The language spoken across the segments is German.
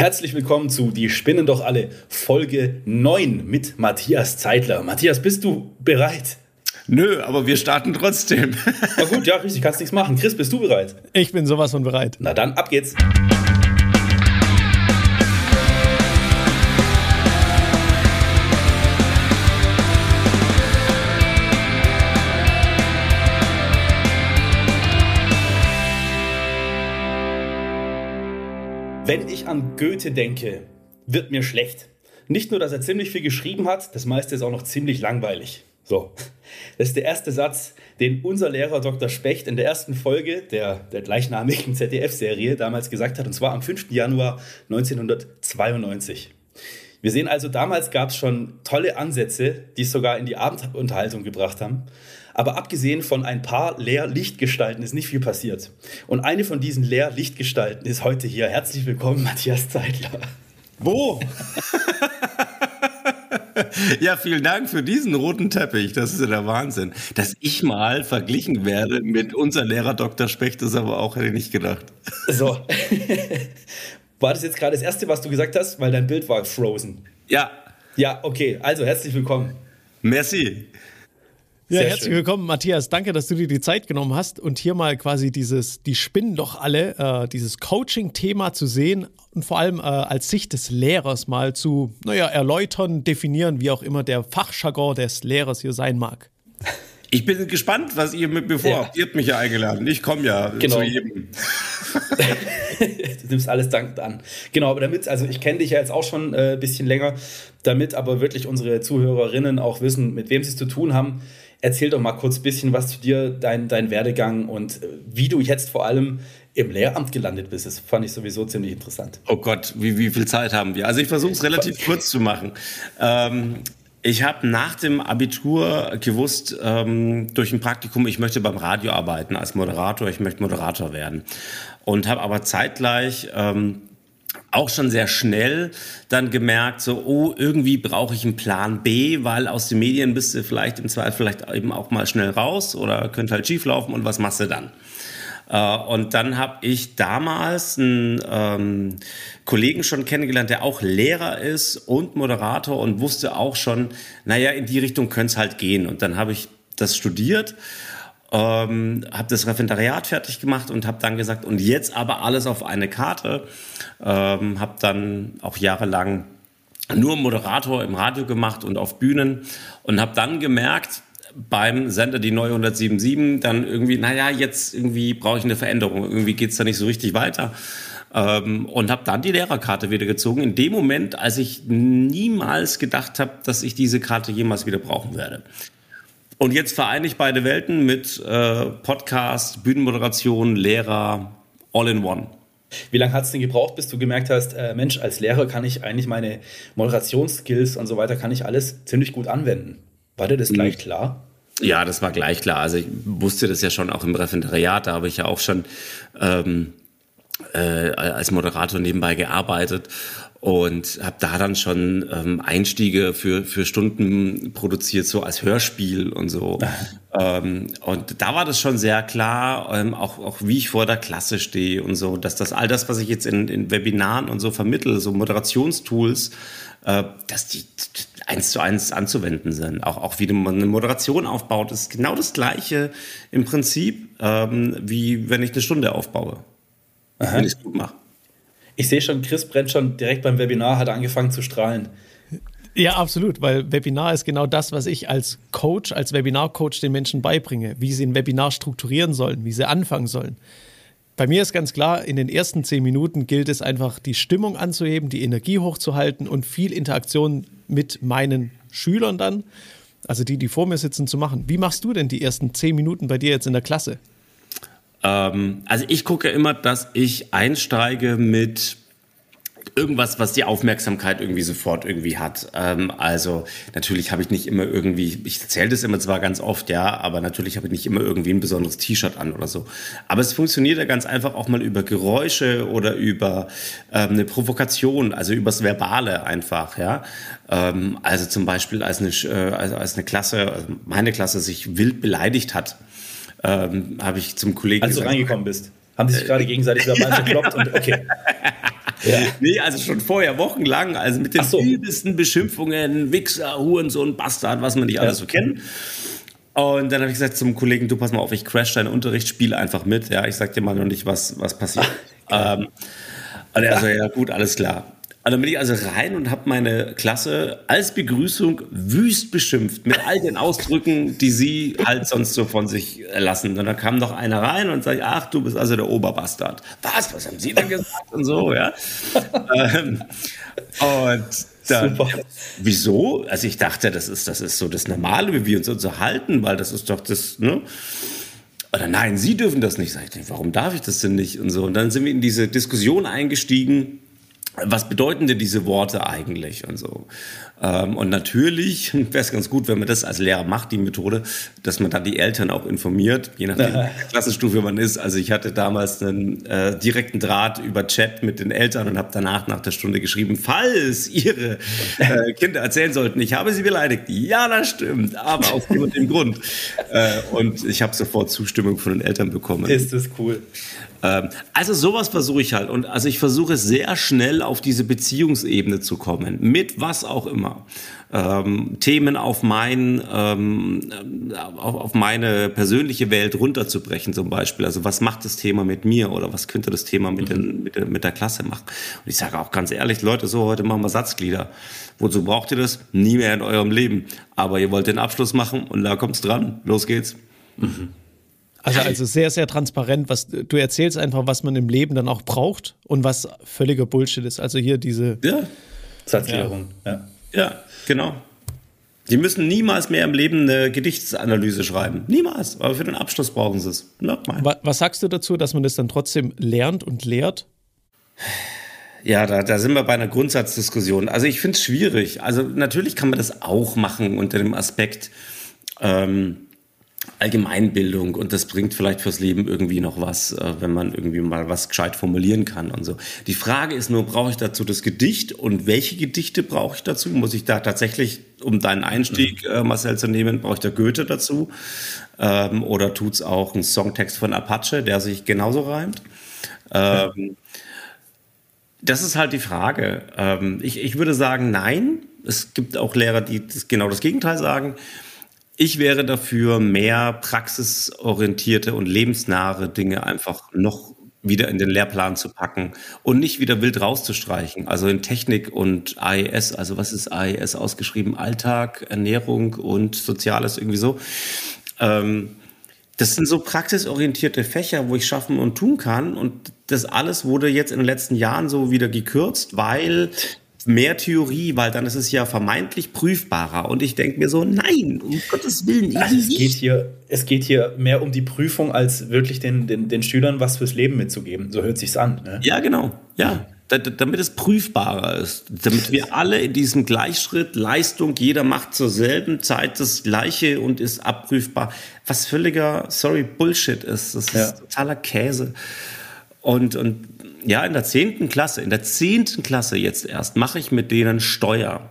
Herzlich willkommen zu Die Spinnen doch alle, Folge 9 mit Matthias Zeitler. Matthias, bist du bereit? Nö, aber wir starten trotzdem. Na gut, ja, richtig, kannst nichts machen. Chris, bist du bereit? Ich bin sowas von bereit. Na dann, ab geht's. Wenn ich an Goethe denke, wird mir schlecht. Nicht nur, dass er ziemlich viel geschrieben hat, das meiste ist auch noch ziemlich langweilig. So, das ist der erste Satz, den unser Lehrer Dr. Specht in der ersten Folge der, der gleichnamigen ZDF-Serie damals gesagt hat, und zwar am 5. Januar 1992. Wir sehen also, damals gab es schon tolle Ansätze, die es sogar in die Abendunterhaltung gebracht haben. Aber abgesehen von ein paar Leerlichtgestalten ist nicht viel passiert. Und eine von diesen Leerlichtgestalten ist heute hier. Herzlich willkommen, Matthias Zeitler. Wo? ja, vielen Dank für diesen roten Teppich. Das ist ja der Wahnsinn. Dass ich mal verglichen werde mit unser Lehrer Dr. Specht, ist aber auch, hätte ich nicht gedacht. So. War das jetzt gerade das Erste, was du gesagt hast? Weil dein Bild war frozen. Ja. Ja, okay. Also herzlich willkommen. Merci. Ja, Sehr herzlich schön. willkommen, Matthias. Danke, dass du dir die Zeit genommen hast und hier mal quasi dieses, die spinnen doch alle, äh, dieses Coaching-Thema zu sehen und vor allem äh, als Sicht des Lehrers mal zu, naja, erläutern, definieren, wie auch immer der Fachjargon des Lehrers hier sein mag. Ich bin gespannt, was ihr mit mir vorhabt. Ja. Ihr habt mich ja eingeladen. Ich komme ja genau. zu jedem. du nimmst alles dankend an. Genau, aber damit, also ich kenne dich ja jetzt auch schon ein äh, bisschen länger, damit aber wirklich unsere Zuhörerinnen auch wissen, mit wem sie es zu tun haben. Erzähl doch mal kurz ein bisschen was zu dir, dein, dein Werdegang und äh, wie du jetzt vor allem im Lehramt gelandet bist. Das fand ich sowieso ziemlich interessant. Oh Gott, wie, wie viel Zeit haben wir? Also ich versuche es relativ kurz zu machen. Ähm, ich habe nach dem Abitur gewusst, ähm, durch ein Praktikum, ich möchte beim Radio arbeiten als Moderator, ich möchte Moderator werden. Und habe aber zeitgleich ähm, auch schon sehr schnell dann gemerkt, so, oh, irgendwie brauche ich einen Plan B, weil aus den Medien bist du vielleicht im Zweifel vielleicht eben auch mal schnell raus oder könnte halt schief laufen und was machst du dann? Äh, und dann habe ich damals einen ähm, Kollegen schon kennengelernt, der auch Lehrer ist und Moderator und wusste auch schon, naja, in die Richtung könnte es halt gehen. Und dann habe ich das studiert, ähm, habe das Referendariat fertig gemacht und habe dann gesagt, und jetzt aber alles auf eine Karte. Ähm, habe dann auch jahrelang nur Moderator im Radio gemacht und auf Bühnen und habe dann gemerkt, beim Sender die neue 177 dann irgendwie, naja, jetzt irgendwie brauche ich eine Veränderung. Irgendwie geht es da nicht so richtig weiter. Ähm, und habe dann die Lehrerkarte wieder gezogen. In dem Moment, als ich niemals gedacht habe, dass ich diese Karte jemals wieder brauchen werde. Und jetzt vereine ich beide Welten mit äh, Podcast, Bühnenmoderation, Lehrer, all in one. Wie lange hat es denn gebraucht, bis du gemerkt hast, äh, Mensch, als Lehrer kann ich eigentlich meine Moderationsskills und so weiter, kann ich alles ziemlich gut anwenden? War dir das gleich hm. klar? Ja, das war gleich klar. Also ich wusste das ja schon auch im Referendariat, da habe ich ja auch schon ähm, äh, als Moderator nebenbei gearbeitet und habe da dann schon ähm, Einstiege für, für Stunden produziert, so als Hörspiel und so. ähm, und da war das schon sehr klar, ähm, auch, auch wie ich vor der Klasse stehe und so, dass das all das, was ich jetzt in, in Webinaren und so vermittle, so Moderationstools, äh, dass die eins zu eins anzuwenden sind. Auch, auch wie man eine Moderation aufbaut, ist genau das Gleiche im Prinzip, ähm, wie wenn ich eine Stunde aufbaue. Aha. Wenn ich es gut mache. Ich sehe schon, Chris brennt schon direkt beim Webinar, hat angefangen zu strahlen. Ja, absolut, weil Webinar ist genau das, was ich als Coach, als Webinar-Coach den Menschen beibringe, wie sie ein Webinar strukturieren sollen, wie sie anfangen sollen. Bei mir ist ganz klar, in den ersten zehn Minuten gilt es einfach, die Stimmung anzuheben, die Energie hochzuhalten und viel Interaktion mit meinen Schülern dann, also die, die vor mir sitzen, zu machen. Wie machst du denn die ersten zehn Minuten bei dir jetzt in der Klasse? Ähm, also ich gucke immer, dass ich einsteige mit irgendwas, was die Aufmerksamkeit irgendwie sofort irgendwie hat. Ähm, also natürlich habe ich nicht immer irgendwie, ich erzähle das immer zwar ganz oft, ja, aber natürlich habe ich nicht immer irgendwie ein besonderes T-Shirt an oder so. Aber es funktioniert ja ganz einfach auch mal über Geräusche oder über ähm, eine Provokation, also übers Verbale einfach, ja. Ähm, also zum Beispiel als eine, äh, als, eine Klasse, also meine Klasse sich wild beleidigt hat ähm, habe ich zum Kollegen Als gesagt, du reingekommen bist, haben die sich gerade gegenseitig verbal verkloppt und okay. Ja. Nee, also schon vorher, wochenlang, also mit den so. übelsten Beschimpfungen, Wichser, Hurensohn, Bastard, was man nicht alles so kennt. Und dann habe ich gesagt zum Kollegen, du pass mal auf, ich crash deinen Unterricht, spiele einfach mit. Ja, ich sag dir mal noch nicht, was, was passiert. ähm, und er so, ja gut, alles klar. Und dann bin ich also rein und habe meine Klasse als Begrüßung wüst beschimpft mit all den Ausdrücken, die sie halt sonst so von sich lassen. Und dann kam noch einer rein und sagt, ach, du bist also der Oberbastard. Was? Was haben Sie denn gesagt? Und so, ja. ähm, und dann, ja, wieso? Also ich dachte, das ist, das ist so das Normale, wie wir uns unterhalten, weil das ist doch das, ne? Oder nein, Sie dürfen das nicht. Sag ich, warum darf ich das denn nicht? Und so. Und dann sind wir in diese Diskussion eingestiegen was bedeuten denn diese Worte eigentlich und so. Ähm, und natürlich wäre es ganz gut, wenn man das als Lehrer macht, die Methode, dass man dann die Eltern auch informiert, je nachdem, ja. Klassenstufe man ist. Also ich hatte damals einen äh, direkten Draht über Chat mit den Eltern und habe danach nach der Stunde geschrieben, falls ihre äh, Kinder erzählen sollten, ich habe sie beleidigt. Ja, das stimmt, aber aus dem und dem Grund. Äh, und ich habe sofort Zustimmung von den Eltern bekommen. Ist das cool. Ähm, also sowas versuche ich halt. Und also ich versuche sehr schnell auf diese Beziehungsebene zu kommen. Mit was auch immer. Ähm, Themen auf, mein, ähm, auf, auf, meine persönliche Welt runterzubrechen zum Beispiel. Also was macht das Thema mit mir oder was könnte das Thema mit, den, mit, der, mit der Klasse machen? Und ich sage auch ganz ehrlich, Leute, so heute machen wir Satzglieder. Wozu braucht ihr das? Nie mehr in eurem Leben. Aber ihr wollt den Abschluss machen und da kommt's dran. Los geht's. Mhm. Also, also sehr, sehr transparent, was du erzählst einfach, was man im Leben dann auch braucht und was völliger Bullshit ist. Also hier diese ja. Satzklärung. Ja. ja, genau. Die müssen niemals mehr im Leben eine Gedichtsanalyse schreiben. Niemals. Aber für den Abschluss brauchen sie es. Was sagst du dazu, dass man das dann trotzdem lernt und lehrt? Ja, da, da sind wir bei einer Grundsatzdiskussion. Also ich finde es schwierig. Also natürlich kann man das auch machen unter dem Aspekt, ähm, Allgemeinbildung und das bringt vielleicht fürs Leben irgendwie noch was, äh, wenn man irgendwie mal was gescheit formulieren kann und so. Die Frage ist nur, brauche ich dazu das Gedicht und welche Gedichte brauche ich dazu? Muss ich da tatsächlich, um deinen Einstieg, äh, Marcel, zu nehmen, brauche ich da Goethe dazu? Ähm, oder tut's auch ein Songtext von Apache, der sich genauso reimt? Ähm, das ist halt die Frage. Ähm, ich, ich würde sagen, nein. Es gibt auch Lehrer, die das, genau das Gegenteil sagen. Ich wäre dafür, mehr praxisorientierte und lebensnahe Dinge einfach noch wieder in den Lehrplan zu packen und nicht wieder wild rauszustreichen. Also in Technik und AES, also was ist AES ausgeschrieben? Alltag, Ernährung und Soziales irgendwie so. Ähm, das sind so praxisorientierte Fächer, wo ich schaffen und tun kann. Und das alles wurde jetzt in den letzten Jahren so wieder gekürzt, weil mehr Theorie, weil dann ist es ja vermeintlich prüfbarer. Und ich denke mir so, nein, um Gottes Willen. Also es, geht hier, es geht hier mehr um die Prüfung, als wirklich den, den, den Schülern was fürs Leben mitzugeben. So hört sich's an. Ne? Ja, genau. Ja. Da, damit es prüfbarer ist, damit wir alle in diesem Gleichschritt Leistung, jeder macht zur selben Zeit das Gleiche und ist abprüfbar, was völliger, sorry, Bullshit ist. Das ist ja. totaler Käse. Und, und ja, in der zehnten Klasse, in der zehnten Klasse jetzt erst, mache ich mit denen Steuer.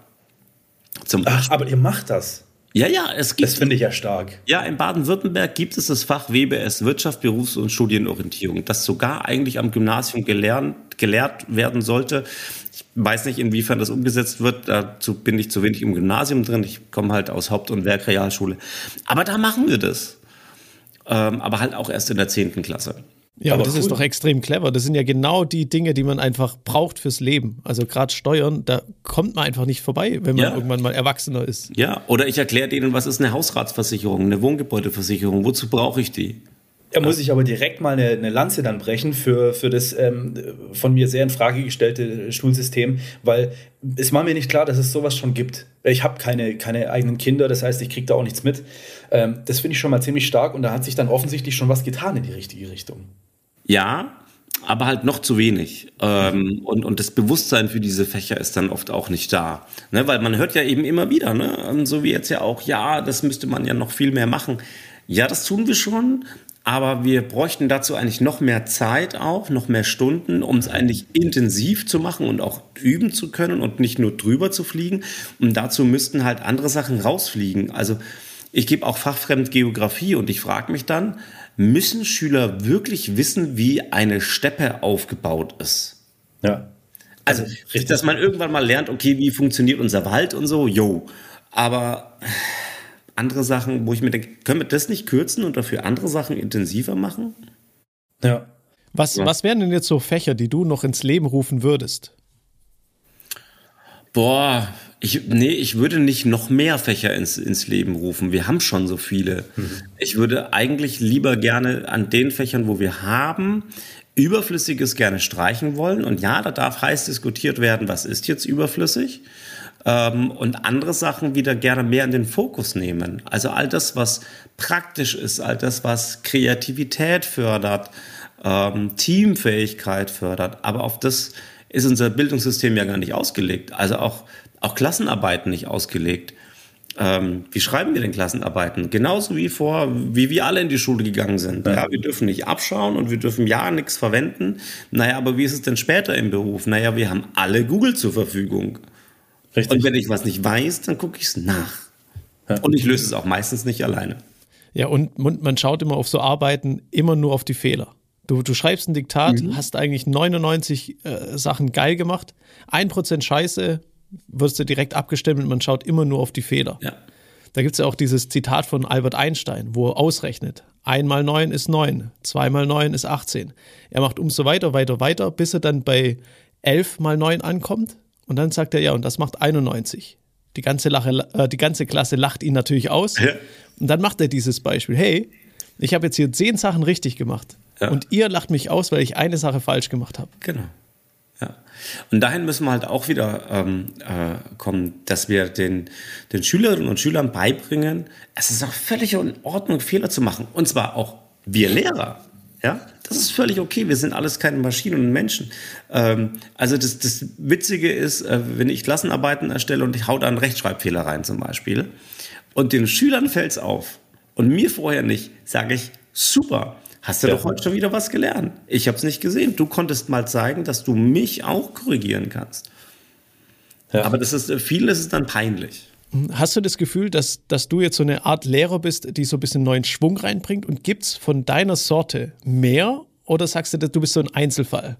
Zum Ach, aber ihr macht das. Ja, ja, es gibt. Das finde ich ja stark. Ja, in Baden-Württemberg gibt es das Fach WBS, Wirtschaft, Berufs- und Studienorientierung, das sogar eigentlich am Gymnasium gelernt, gelehrt werden sollte. Ich weiß nicht, inwiefern das umgesetzt wird. Dazu bin ich zu wenig im Gymnasium drin. Ich komme halt aus Haupt- und Werkrealschule. Aber da machen wir das. Ähm, aber halt auch erst in der zehnten Klasse. Ja, aber das cool. ist doch extrem clever. Das sind ja genau die Dinge, die man einfach braucht fürs Leben. Also gerade Steuern, da kommt man einfach nicht vorbei, wenn man ja. irgendwann mal Erwachsener ist. Ja, oder ich erkläre denen, was ist eine Hausratsversicherung, eine Wohngebäudeversicherung, wozu brauche ich die? Da muss ich aber direkt mal eine, eine Lanze dann brechen für, für das ähm, von mir sehr in Frage gestellte Schulsystem, weil es war mir nicht klar, dass es sowas schon gibt. Ich habe keine, keine eigenen Kinder, das heißt, ich kriege da auch nichts mit. Ähm, das finde ich schon mal ziemlich stark und da hat sich dann offensichtlich schon was getan in die richtige Richtung. Ja, aber halt noch zu wenig. Ähm, und, und das Bewusstsein für diese Fächer ist dann oft auch nicht da. Ne? Weil man hört ja eben immer wieder, ne? Ähm, so wie jetzt ja auch, ja, das müsste man ja noch viel mehr machen. Ja, das tun wir schon, aber wir bräuchten dazu eigentlich noch mehr Zeit auch, noch mehr Stunden, um es eigentlich intensiv zu machen und auch üben zu können und nicht nur drüber zu fliegen. Und dazu müssten halt andere Sachen rausfliegen. Also ich gebe auch fachfremd Geografie und ich frage mich dann, Müssen Schüler wirklich wissen, wie eine Steppe aufgebaut ist? Ja. Also, Richtig. dass man irgendwann mal lernt, okay, wie funktioniert unser Wald und so, yo. Aber andere Sachen, wo ich mir denke, können wir das nicht kürzen und dafür andere Sachen intensiver machen? Ja. Was, ja. was wären denn jetzt so Fächer, die du noch ins Leben rufen würdest? Boah, ich, nee, ich würde nicht noch mehr Fächer ins, ins Leben rufen. Wir haben schon so viele. Mhm. Ich würde eigentlich lieber gerne an den Fächern, wo wir haben, Überflüssiges gerne streichen wollen. Und ja, da darf heiß diskutiert werden, was ist jetzt überflüssig. Ähm, und andere Sachen wieder gerne mehr in den Fokus nehmen. Also all das, was praktisch ist, all das, was Kreativität fördert, ähm, Teamfähigkeit fördert. Aber auf das ist unser Bildungssystem ja gar nicht ausgelegt. Also auch, auch Klassenarbeiten nicht ausgelegt. Ähm, wie schreiben wir denn Klassenarbeiten? Genauso wie vor, wie wir alle in die Schule gegangen sind. Ja, wir dürfen nicht abschauen und wir dürfen ja nichts verwenden. Naja, aber wie ist es denn später im Beruf? Naja, wir haben alle Google zur Verfügung. Richtig. Und wenn ich was nicht weiß, dann gucke ich es nach. Ja. Und ich löse es auch meistens nicht alleine. Ja, und man schaut immer auf so Arbeiten immer nur auf die Fehler. Du, du schreibst ein Diktat, mhm. hast eigentlich 99 äh, Sachen geil gemacht, 1% Scheiße, wirst du direkt abgestimmt und man schaut immer nur auf die Fehler. Ja. Da gibt es ja auch dieses Zitat von Albert Einstein, wo er ausrechnet. 1 mal 9 ist 9, 2 mal 9 ist 18. Er macht umso weiter, weiter, weiter, bis er dann bei 11 mal 9 ankommt. Und dann sagt er, ja, und das macht 91. Die ganze, Lache, äh, die ganze Klasse lacht ihn natürlich aus. Ja. Und dann macht er dieses Beispiel. Hey, ich habe jetzt hier 10 Sachen richtig gemacht. Ja. Und ihr lacht mich aus, weil ich eine Sache falsch gemacht habe. Genau. Und dahin müssen wir halt auch wieder ähm, äh, kommen, dass wir den, den Schülerinnen und Schülern beibringen, es ist auch völlig in Ordnung, Fehler zu machen. Und zwar auch wir Lehrer. Ja, das ist völlig okay. Wir sind alles keine Maschinen und Menschen. Ähm, also das, das Witzige ist, äh, wenn ich Klassenarbeiten erstelle und ich hau da einen Rechtschreibfehler rein zum Beispiel und den Schülern fällt es auf und mir vorher nicht, sage ich, super. Hast du ja. doch heute schon wieder was gelernt. Ich habe es nicht gesehen. Du konntest mal zeigen, dass du mich auch korrigieren kannst. Ja. Aber das ist, vielen ist es dann peinlich. Hast du das Gefühl, dass, dass du jetzt so eine Art Lehrer bist, die so ein bisschen neuen Schwung reinbringt? Und gibt es von deiner Sorte mehr? Oder sagst du, du bist so ein Einzelfall?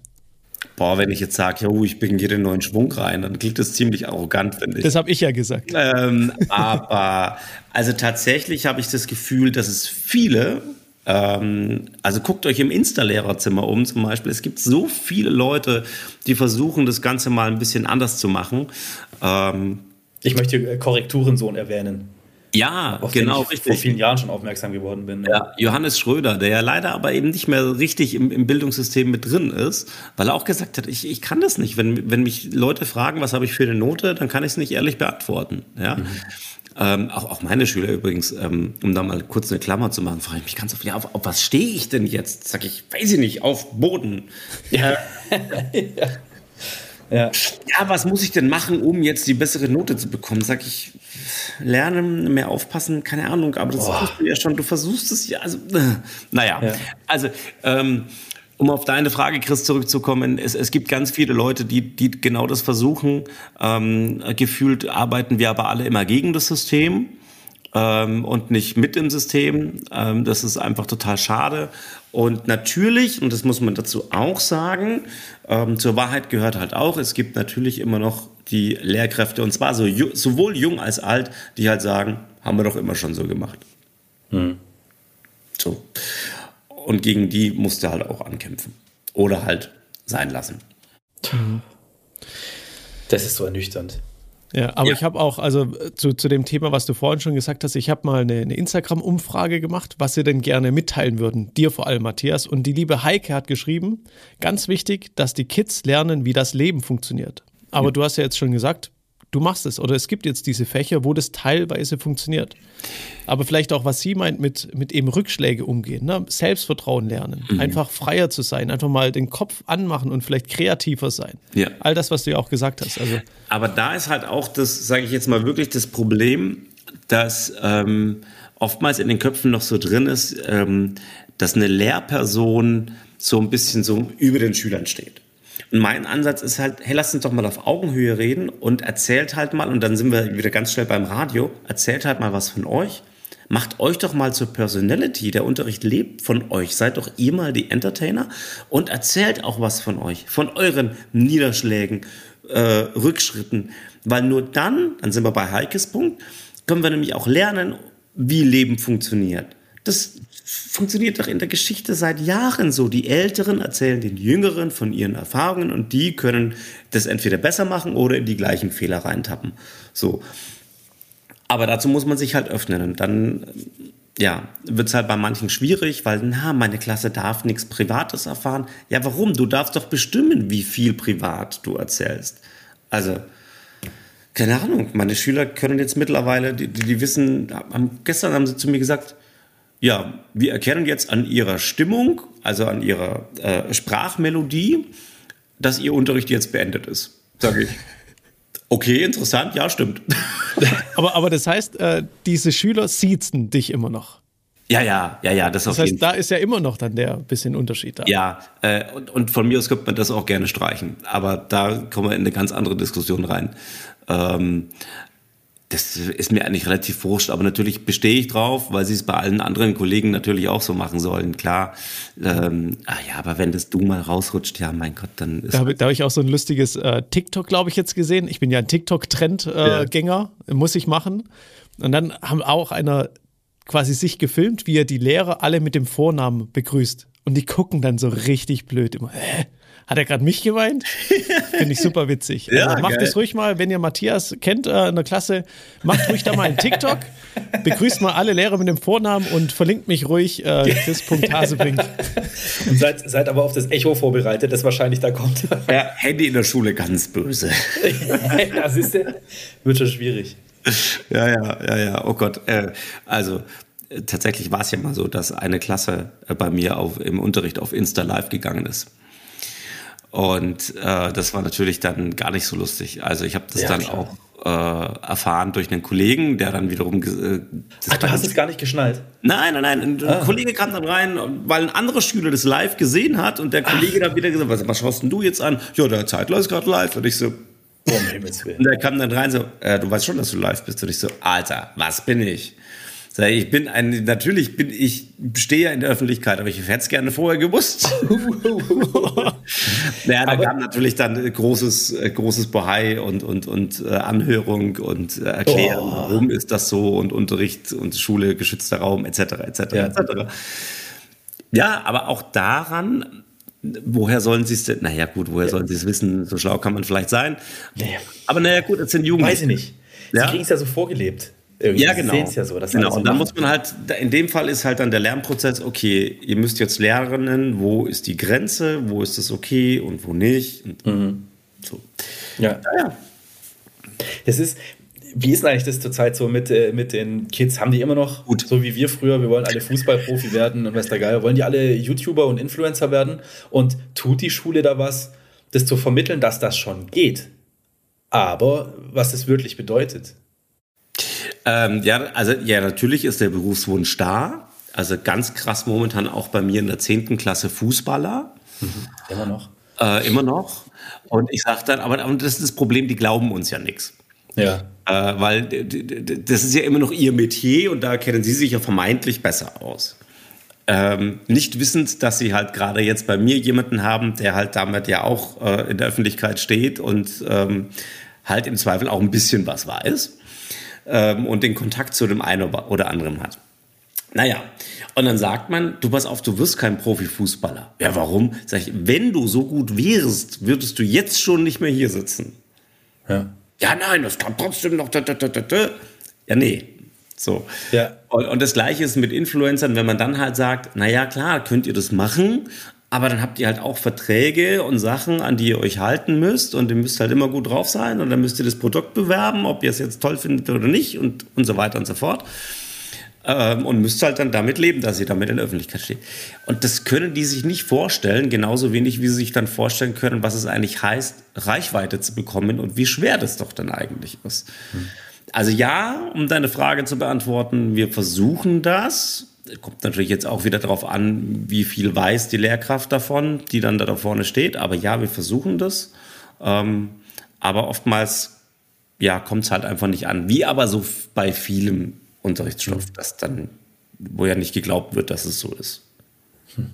Boah, wenn ich jetzt sage, oh, ich bringe hier den neuen Schwung rein, dann klingt das ziemlich arrogant, finde ich. Das habe ich ja gesagt. Ähm, aber also tatsächlich habe ich das Gefühl, dass es viele also guckt euch im Insta-Lehrerzimmer um zum Beispiel. Es gibt so viele Leute, die versuchen, das Ganze mal ein bisschen anders zu machen. Ähm, ich möchte äh, Korrekturensohn erwähnen. Ja, auf genau, ich richtig. vor vielen Jahren schon aufmerksam geworden bin. Ja. Johannes Schröder, der ja leider aber eben nicht mehr richtig im, im, Bildungssystem mit drin ist, weil er auch gesagt hat, ich, ich kann das nicht. Wenn, wenn mich Leute fragen, was habe ich für eine Note, dann kann ich es nicht ehrlich beantworten. Ja. Mhm. Ähm, auch, auch meine Schüler übrigens, ähm, um da mal kurz eine Klammer zu machen, frage ich mich ganz oft, ja, auf, auf was stehe ich denn jetzt? Sag ich, weiß ich nicht, auf Boden. Ja. ja. ja. ja. was muss ich denn machen, um jetzt die bessere Note zu bekommen? Sag ich, lernen, mehr aufpassen, keine Ahnung, aber das tust du ja schon, du versuchst es ja, also, äh, naja, ja. also, ähm, um auf deine Frage, Chris, zurückzukommen, es, es gibt ganz viele Leute, die, die genau das versuchen. Ähm, gefühlt arbeiten wir aber alle immer gegen das System ähm, und nicht mit im System. Ähm, das ist einfach total schade. Und natürlich, und das muss man dazu auch sagen, ähm, zur Wahrheit gehört halt auch, es gibt natürlich immer noch die Lehrkräfte, und zwar so, sowohl jung als alt, die halt sagen, haben wir doch immer schon so gemacht. Hm. So. Und gegen die musste halt auch ankämpfen. Oder halt sein lassen. Das ist so ernüchternd. Ja, aber ja. ich habe auch, also zu, zu dem Thema, was du vorhin schon gesagt hast, ich habe mal eine, eine Instagram-Umfrage gemacht, was sie denn gerne mitteilen würden. Dir vor allem, Matthias. Und die liebe Heike hat geschrieben, ganz wichtig, dass die Kids lernen, wie das Leben funktioniert. Aber ja. du hast ja jetzt schon gesagt, du machst es oder es gibt jetzt diese Fächer, wo das teilweise funktioniert. Aber vielleicht auch, was sie meint, mit, mit eben Rückschläge umgehen, ne? Selbstvertrauen lernen, mhm. einfach freier zu sein, einfach mal den Kopf anmachen und vielleicht kreativer sein. Ja. All das, was du ja auch gesagt hast. Also Aber da ist halt auch das, sage ich jetzt mal wirklich, das Problem, dass ähm, oftmals in den Köpfen noch so drin ist, ähm, dass eine Lehrperson so ein bisschen so über den Schülern steht. Und mein Ansatz ist halt, hey, lasst uns doch mal auf Augenhöhe reden und erzählt halt mal, und dann sind wir wieder ganz schnell beim Radio, erzählt halt mal was von euch, macht euch doch mal zur Personality. Der Unterricht lebt von euch. Seid doch ihr mal die Entertainer und erzählt auch was von euch, von euren Niederschlägen, äh, Rückschritten. Weil nur dann, dann sind wir bei Heikes Punkt, können wir nämlich auch lernen, wie Leben funktioniert. Das funktioniert doch in der Geschichte seit Jahren so. Die Älteren erzählen den Jüngeren von ihren Erfahrungen und die können das entweder besser machen oder in die gleichen Fehler reintappen. So. Aber dazu muss man sich halt öffnen und dann, ja, wird es halt bei manchen schwierig, weil, na, meine Klasse darf nichts Privates erfahren. Ja, warum? Du darfst doch bestimmen, wie viel privat du erzählst. Also, keine Ahnung, meine Schüler können jetzt mittlerweile, die, die wissen, haben, gestern haben sie zu mir gesagt, ja, wir erkennen jetzt an ihrer Stimmung, also an ihrer äh, Sprachmelodie, dass ihr Unterricht jetzt beendet ist, sage ich. Okay, interessant, ja, stimmt. aber, aber das heißt, äh, diese Schüler siezen dich immer noch. Ja, ja, ja, ja, das, das heißt, da ist ja immer noch dann der bisschen Unterschied da. Ja, äh, und, und von mir aus könnte man das auch gerne streichen, aber da kommen wir in eine ganz andere Diskussion rein. Ähm, das ist mir eigentlich relativ wurscht, aber natürlich bestehe ich drauf, weil sie es bei allen anderen Kollegen natürlich auch so machen sollen, klar. Ähm, ah ja, aber wenn das du mal rausrutscht, ja, mein Gott, dann ist. Da, habe ich auch so ein lustiges äh, TikTok, glaube ich, jetzt gesehen. Ich bin ja ein TikTok-Trendgänger, äh, ja. muss ich machen. Und dann haben auch einer quasi sich gefilmt, wie er die Lehrer alle mit dem Vornamen begrüßt. Und die gucken dann so richtig blöd immer. Hä? Hat er gerade mich geweint? Finde ich super witzig. ja, also macht es ruhig mal, wenn ihr Matthias kennt äh, in der Klasse, macht ruhig da mal einen TikTok, begrüßt mal alle Lehrer mit dem Vornamen und verlinkt mich ruhig äh, Chris.hasebrink. Und seid, seid aber auf das Echo vorbereitet, das wahrscheinlich da kommt. Ja, Handy in der Schule ganz böse. ja, siehst du, wird schon schwierig. Ja, ja, ja, ja, oh Gott. Äh, also, tatsächlich war es ja mal so, dass eine Klasse äh, bei mir auf, im Unterricht auf Insta Live gegangen ist. Und äh, das war natürlich dann gar nicht so lustig. Also ich habe das ja, dann klar. auch äh, erfahren durch einen Kollegen, der dann wiederum. Äh, Ach, du hast es gar nicht geschnallt? Nein, nein, nein. Ein ah. Kollege kam dann rein, weil ein anderer Schüler das live gesehen hat und der Kollege Ach. dann wieder gesagt, was, was schaust denn du jetzt an? Ja, der Zeitler ist gerade live. Und ich so, Willen. Und der kam dann rein so, äh, du weißt schon, dass du live bist. Und ich so, Alter, was bin ich? Ich bin ein, natürlich bin ich, stehe ja in der Öffentlichkeit, aber ich hätte es gerne vorher gewusst. naja, da kam natürlich dann großes, großes Bohai und, und, und äh, Anhörung und äh, Erklären, oh. warum ist das so und Unterricht und Schule, geschützter Raum, etc., etc., ja. etc. Ja, aber auch daran, woher sollen sie es denn, naja gut, woher ja. sollen sie es wissen, so schlau kann man vielleicht sein. Naja. Aber naja gut, es sind Jugendliche. Weiß ich nicht. Sie ja? kriegen es ja so vorgelebt. Irgendwie ja, genau. ja so. genau. Und da muss man halt, in dem Fall ist halt dann der Lernprozess, okay, ihr müsst jetzt lernen, wo ist die Grenze, wo ist es okay und wo nicht. Und mhm. so. Ja. ja. Das ist, wie ist denn eigentlich das zurzeit so mit, äh, mit den Kids? Haben die immer noch, Gut. so wie wir früher, wir wollen alle Fußballprofi werden und was da geil, wollen die alle YouTuber und Influencer werden? Und tut die Schule da was, das zu vermitteln, dass das schon geht? Aber was das wirklich bedeutet? Ähm, ja, also ja, natürlich ist der Berufswunsch da. Also ganz krass momentan auch bei mir in der 10. Klasse Fußballer. Mhm. Immer noch. Äh, immer noch. Und ich sage dann, aber das ist das Problem, die glauben uns ja nichts. Ja. Äh, weil das ist ja immer noch ihr Metier und da kennen sie sich ja vermeintlich besser aus. Ähm, nicht wissend, dass sie halt gerade jetzt bei mir jemanden haben, der halt damit ja auch äh, in der Öffentlichkeit steht und ähm, halt im Zweifel auch ein bisschen was weiß ähm, und den Kontakt zu dem einen oder anderen hat. Naja, und dann sagt man, du pass auf, du wirst kein Profifußballer. Ja, warum? Sag ich, wenn du so gut wärst, würdest du jetzt schon nicht mehr hier sitzen. Ja. Ja, nein, das kann trotzdem noch. Ja, nee. So. Ja. Und, und das Gleiche ist mit Influencern, wenn man dann halt sagt, naja, klar, könnt ihr das machen, aber dann habt ihr halt auch Verträge und Sachen, an die ihr euch halten müsst und ihr müsst halt immer gut drauf sein und dann müsst ihr das Produkt bewerben, ob ihr es jetzt toll findet oder nicht und, und so weiter und so fort. Ähm, und müsst halt dann damit leben, dass ihr damit in der Öffentlichkeit steht. Und das können die sich nicht vorstellen, genauso wenig wie sie sich dann vorstellen können, was es eigentlich heißt, Reichweite zu bekommen und wie schwer das doch dann eigentlich ist. Hm. Also ja, um deine Frage zu beantworten, wir versuchen das Kommt natürlich jetzt auch wieder darauf an, wie viel weiß die Lehrkraft davon, die dann da vorne steht. Aber ja, wir versuchen das. Ähm, aber oftmals ja, kommt es halt einfach nicht an. Wie aber so bei vielem Unterrichtsstoff, mhm. das dann, wo ja nicht geglaubt wird, dass es so ist. Hm.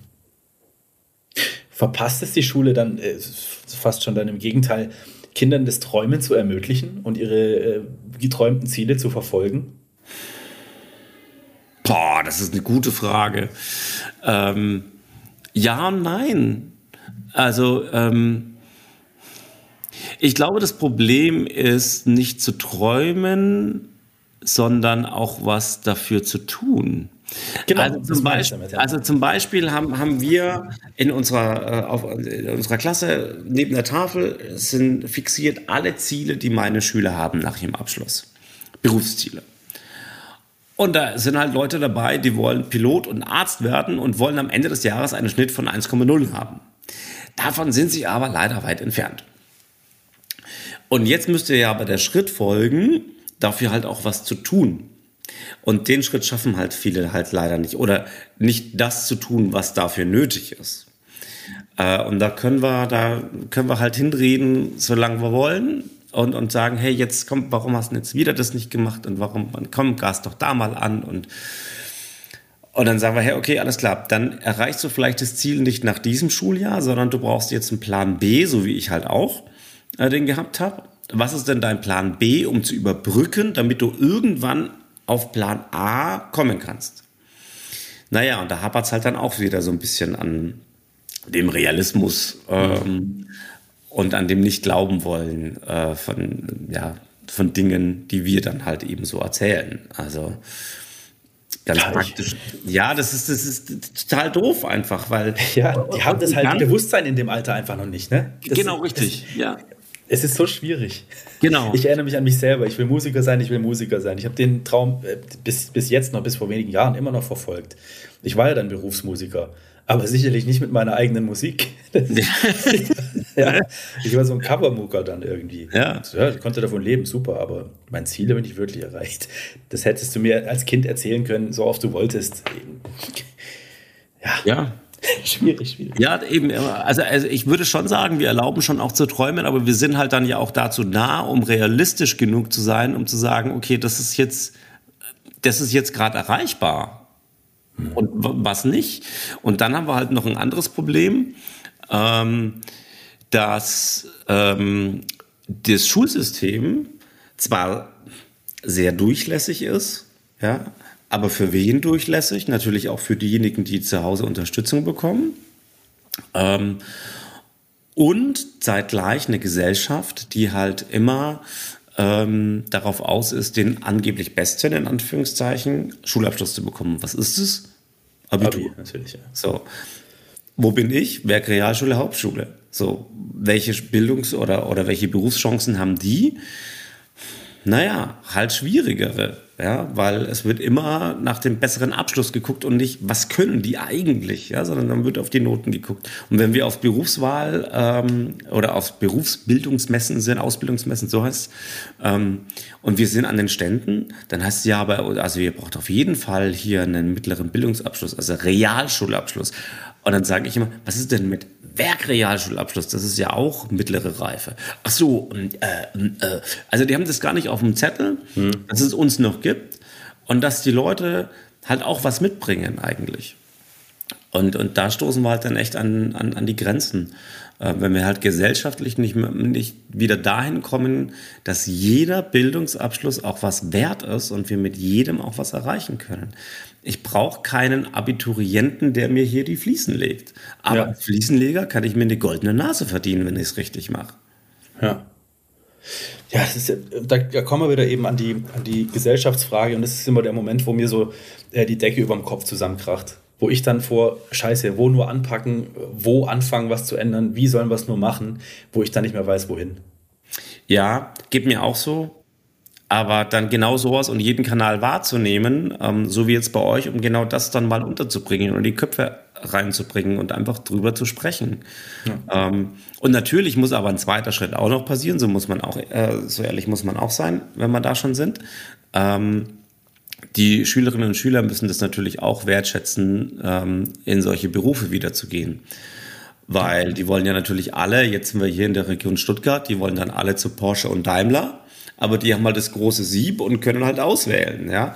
Verpasst es die Schule dann äh, fast schon dann im Gegenteil, Kindern das Träumen zu ermöglichen und ihre äh, geträumten Ziele zu verfolgen? Boah, das ist eine gute Frage. Ähm, ja und nein. Also, ähm, ich glaube, das Problem ist nicht zu träumen, sondern auch was dafür zu tun. Genau, also zum, Beispiel, damit, ja. also zum Beispiel haben, haben wir in unserer, äh, auf, in unserer Klasse neben der Tafel sind fixiert alle Ziele, die meine Schüler haben nach ihrem Abschluss. Berufsziele. Und da sind halt Leute dabei, die wollen Pilot und Arzt werden und wollen am Ende des Jahres einen Schnitt von 1,0 haben. Davon sind sie aber leider weit entfernt. Und jetzt müsste ja aber der Schritt folgen, dafür halt auch was zu tun. Und den Schritt schaffen halt viele halt leider nicht. Oder nicht das zu tun, was dafür nötig ist. Äh, und da können wir, da können wir halt hinreden, solange wir wollen und, und sagen, hey, jetzt komm, warum hast du jetzt wieder das nicht gemacht und warum, komm, gas doch da mal an und und dann sagen wir, hey, okay, alles klar, dann erreichst du vielleicht das Ziel nicht nach diesem Schuljahr, sondern du brauchst jetzt einen Plan B, so wie ich halt auch äh, den gehabt habe. Was ist denn dein Plan B, um zu überbrücken, damit du irgendwann auf Plan A kommen kannst? Naja, und da hapert es halt dann auch wieder so ein bisschen an dem Realismus ähm, und an dem nicht glauben wollen äh, von, ja, von Dingen, die wir dann halt eben so erzählen. Also ganz Gleich. praktisch. Ja, das ist, das ist total doof einfach, weil. Ja, die haben das halt Bewusstsein in dem Alter einfach noch nicht, ne? Das genau, richtig, ist, ja. Es ist so schwierig. Genau. Ich erinnere mich an mich selber. Ich will Musiker sein, ich will Musiker sein. Ich habe den Traum äh, bis, bis jetzt noch, bis vor wenigen Jahren immer noch verfolgt. Ich war ja dann Berufsmusiker aber sicherlich nicht mit meiner eigenen Musik. ja, ich war so ein Covermucker dann irgendwie. Ja. ja. Ich konnte davon leben, super, aber mein Ziel habe ich nicht wirklich erreicht. Das hättest du mir als Kind erzählen können, so oft du wolltest. Ja. Ja. schwierig, schwierig. Ja, eben. Also, also ich würde schon sagen, wir erlauben schon auch zu träumen, aber wir sind halt dann ja auch dazu nah, um realistisch genug zu sein, um zu sagen, okay, das ist jetzt, das ist jetzt gerade erreichbar und was nicht. Und dann haben wir halt noch ein anderes Problem, ähm, dass ähm, das Schulsystem zwar sehr durchlässig ist, ja, aber für wen durchlässig? Natürlich auch für diejenigen, die zu Hause Unterstützung bekommen. Ähm, und zeitgleich eine Gesellschaft, die halt immer ähm, darauf aus ist, den angeblich Besten, in Anführungszeichen, Schulabschluss zu bekommen. Was ist es? Abitur. Abi, natürlich, ja. So. Wo bin ich? Werk Realschule, Hauptschule. So, welche Bildungs- oder, oder welche Berufschancen haben die? Naja, halt schwierigere ja, weil es wird immer nach dem besseren Abschluss geguckt und nicht, was können die eigentlich, ja, sondern dann wird auf die Noten geguckt. Und wenn wir auf Berufswahl ähm, oder auf Berufsbildungsmessen sind, Ausbildungsmessen, so heißt ähm, und wir sind an den Ständen, dann heißt es ja, aber, also ihr braucht auf jeden Fall hier einen mittleren Bildungsabschluss, also Realschulabschluss. Und dann sage ich immer, was ist denn mit Werkrealschulabschluss? Das ist ja auch mittlere Reife. Ach so, äh, äh, also die haben das gar nicht auf dem Zettel, hm. dass es uns noch gibt und dass die Leute halt auch was mitbringen eigentlich. Und, und da stoßen wir halt dann echt an, an, an die Grenzen. Äh, wenn wir halt gesellschaftlich nicht, nicht wieder dahin kommen, dass jeder Bildungsabschluss auch was wert ist und wir mit jedem auch was erreichen können. Ich brauche keinen Abiturienten, der mir hier die Fliesen legt. Aber ja. als Fliesenleger kann ich mir eine goldene Nase verdienen, wenn ich es richtig mache. Ja. Ja, ist, da, da, kommen wir wieder eben an die, an die Gesellschaftsfrage und das ist immer der Moment, wo mir so äh, die Decke über dem Kopf zusammenkracht. Wo ich dann vor, scheiße, wo nur anpacken, wo anfangen, was zu ändern, wie sollen wir es nur machen, wo ich dann nicht mehr weiß, wohin. Ja, geht mir auch so. Aber dann genau sowas und jeden Kanal wahrzunehmen, ähm, so wie jetzt bei euch, um genau das dann mal unterzubringen und die Köpfe reinzubringen und einfach drüber zu sprechen. Ja. Ähm, und natürlich muss aber ein zweiter Schritt auch noch passieren, so muss man auch, äh, so ehrlich muss man auch sein, wenn wir da schon sind. Ähm, die Schülerinnen und Schüler müssen das natürlich auch wertschätzen, ähm, in solche Berufe wiederzugehen. Weil die wollen ja natürlich alle, jetzt sind wir hier in der Region Stuttgart, die wollen dann alle zu Porsche und Daimler aber die haben halt das große Sieb und können halt auswählen, ja.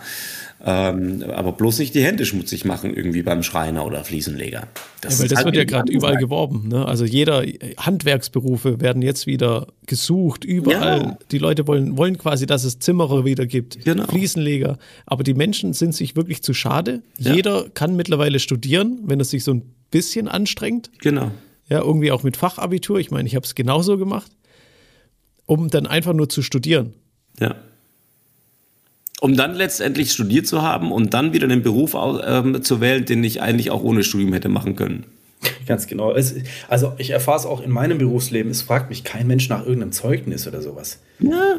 Ähm, aber bloß nicht die Hände schmutzig machen, irgendwie beim Schreiner oder Fliesenleger. Das, ja, weil das halt wird ja gerade überall geworben. Ne? Also jeder Handwerksberufe werden jetzt wieder gesucht, überall. Ja. Die Leute wollen, wollen quasi, dass es Zimmerer wieder gibt, genau. Fliesenleger. Aber die Menschen sind sich wirklich zu schade. Ja. Jeder kann mittlerweile studieren, wenn es sich so ein bisschen anstrengt. Genau. Ja, irgendwie auch mit Fachabitur. Ich meine, ich habe es genauso gemacht, um dann einfach nur zu studieren. Ja um dann letztendlich studiert zu haben und dann wieder einen Beruf ähm, zu wählen, den ich eigentlich auch ohne Studium hätte machen können. Ganz genau. Es, also ich erfahre es auch in meinem Berufsleben. Es fragt mich kein Mensch nach irgendeinem Zeugnis oder sowas. Ja.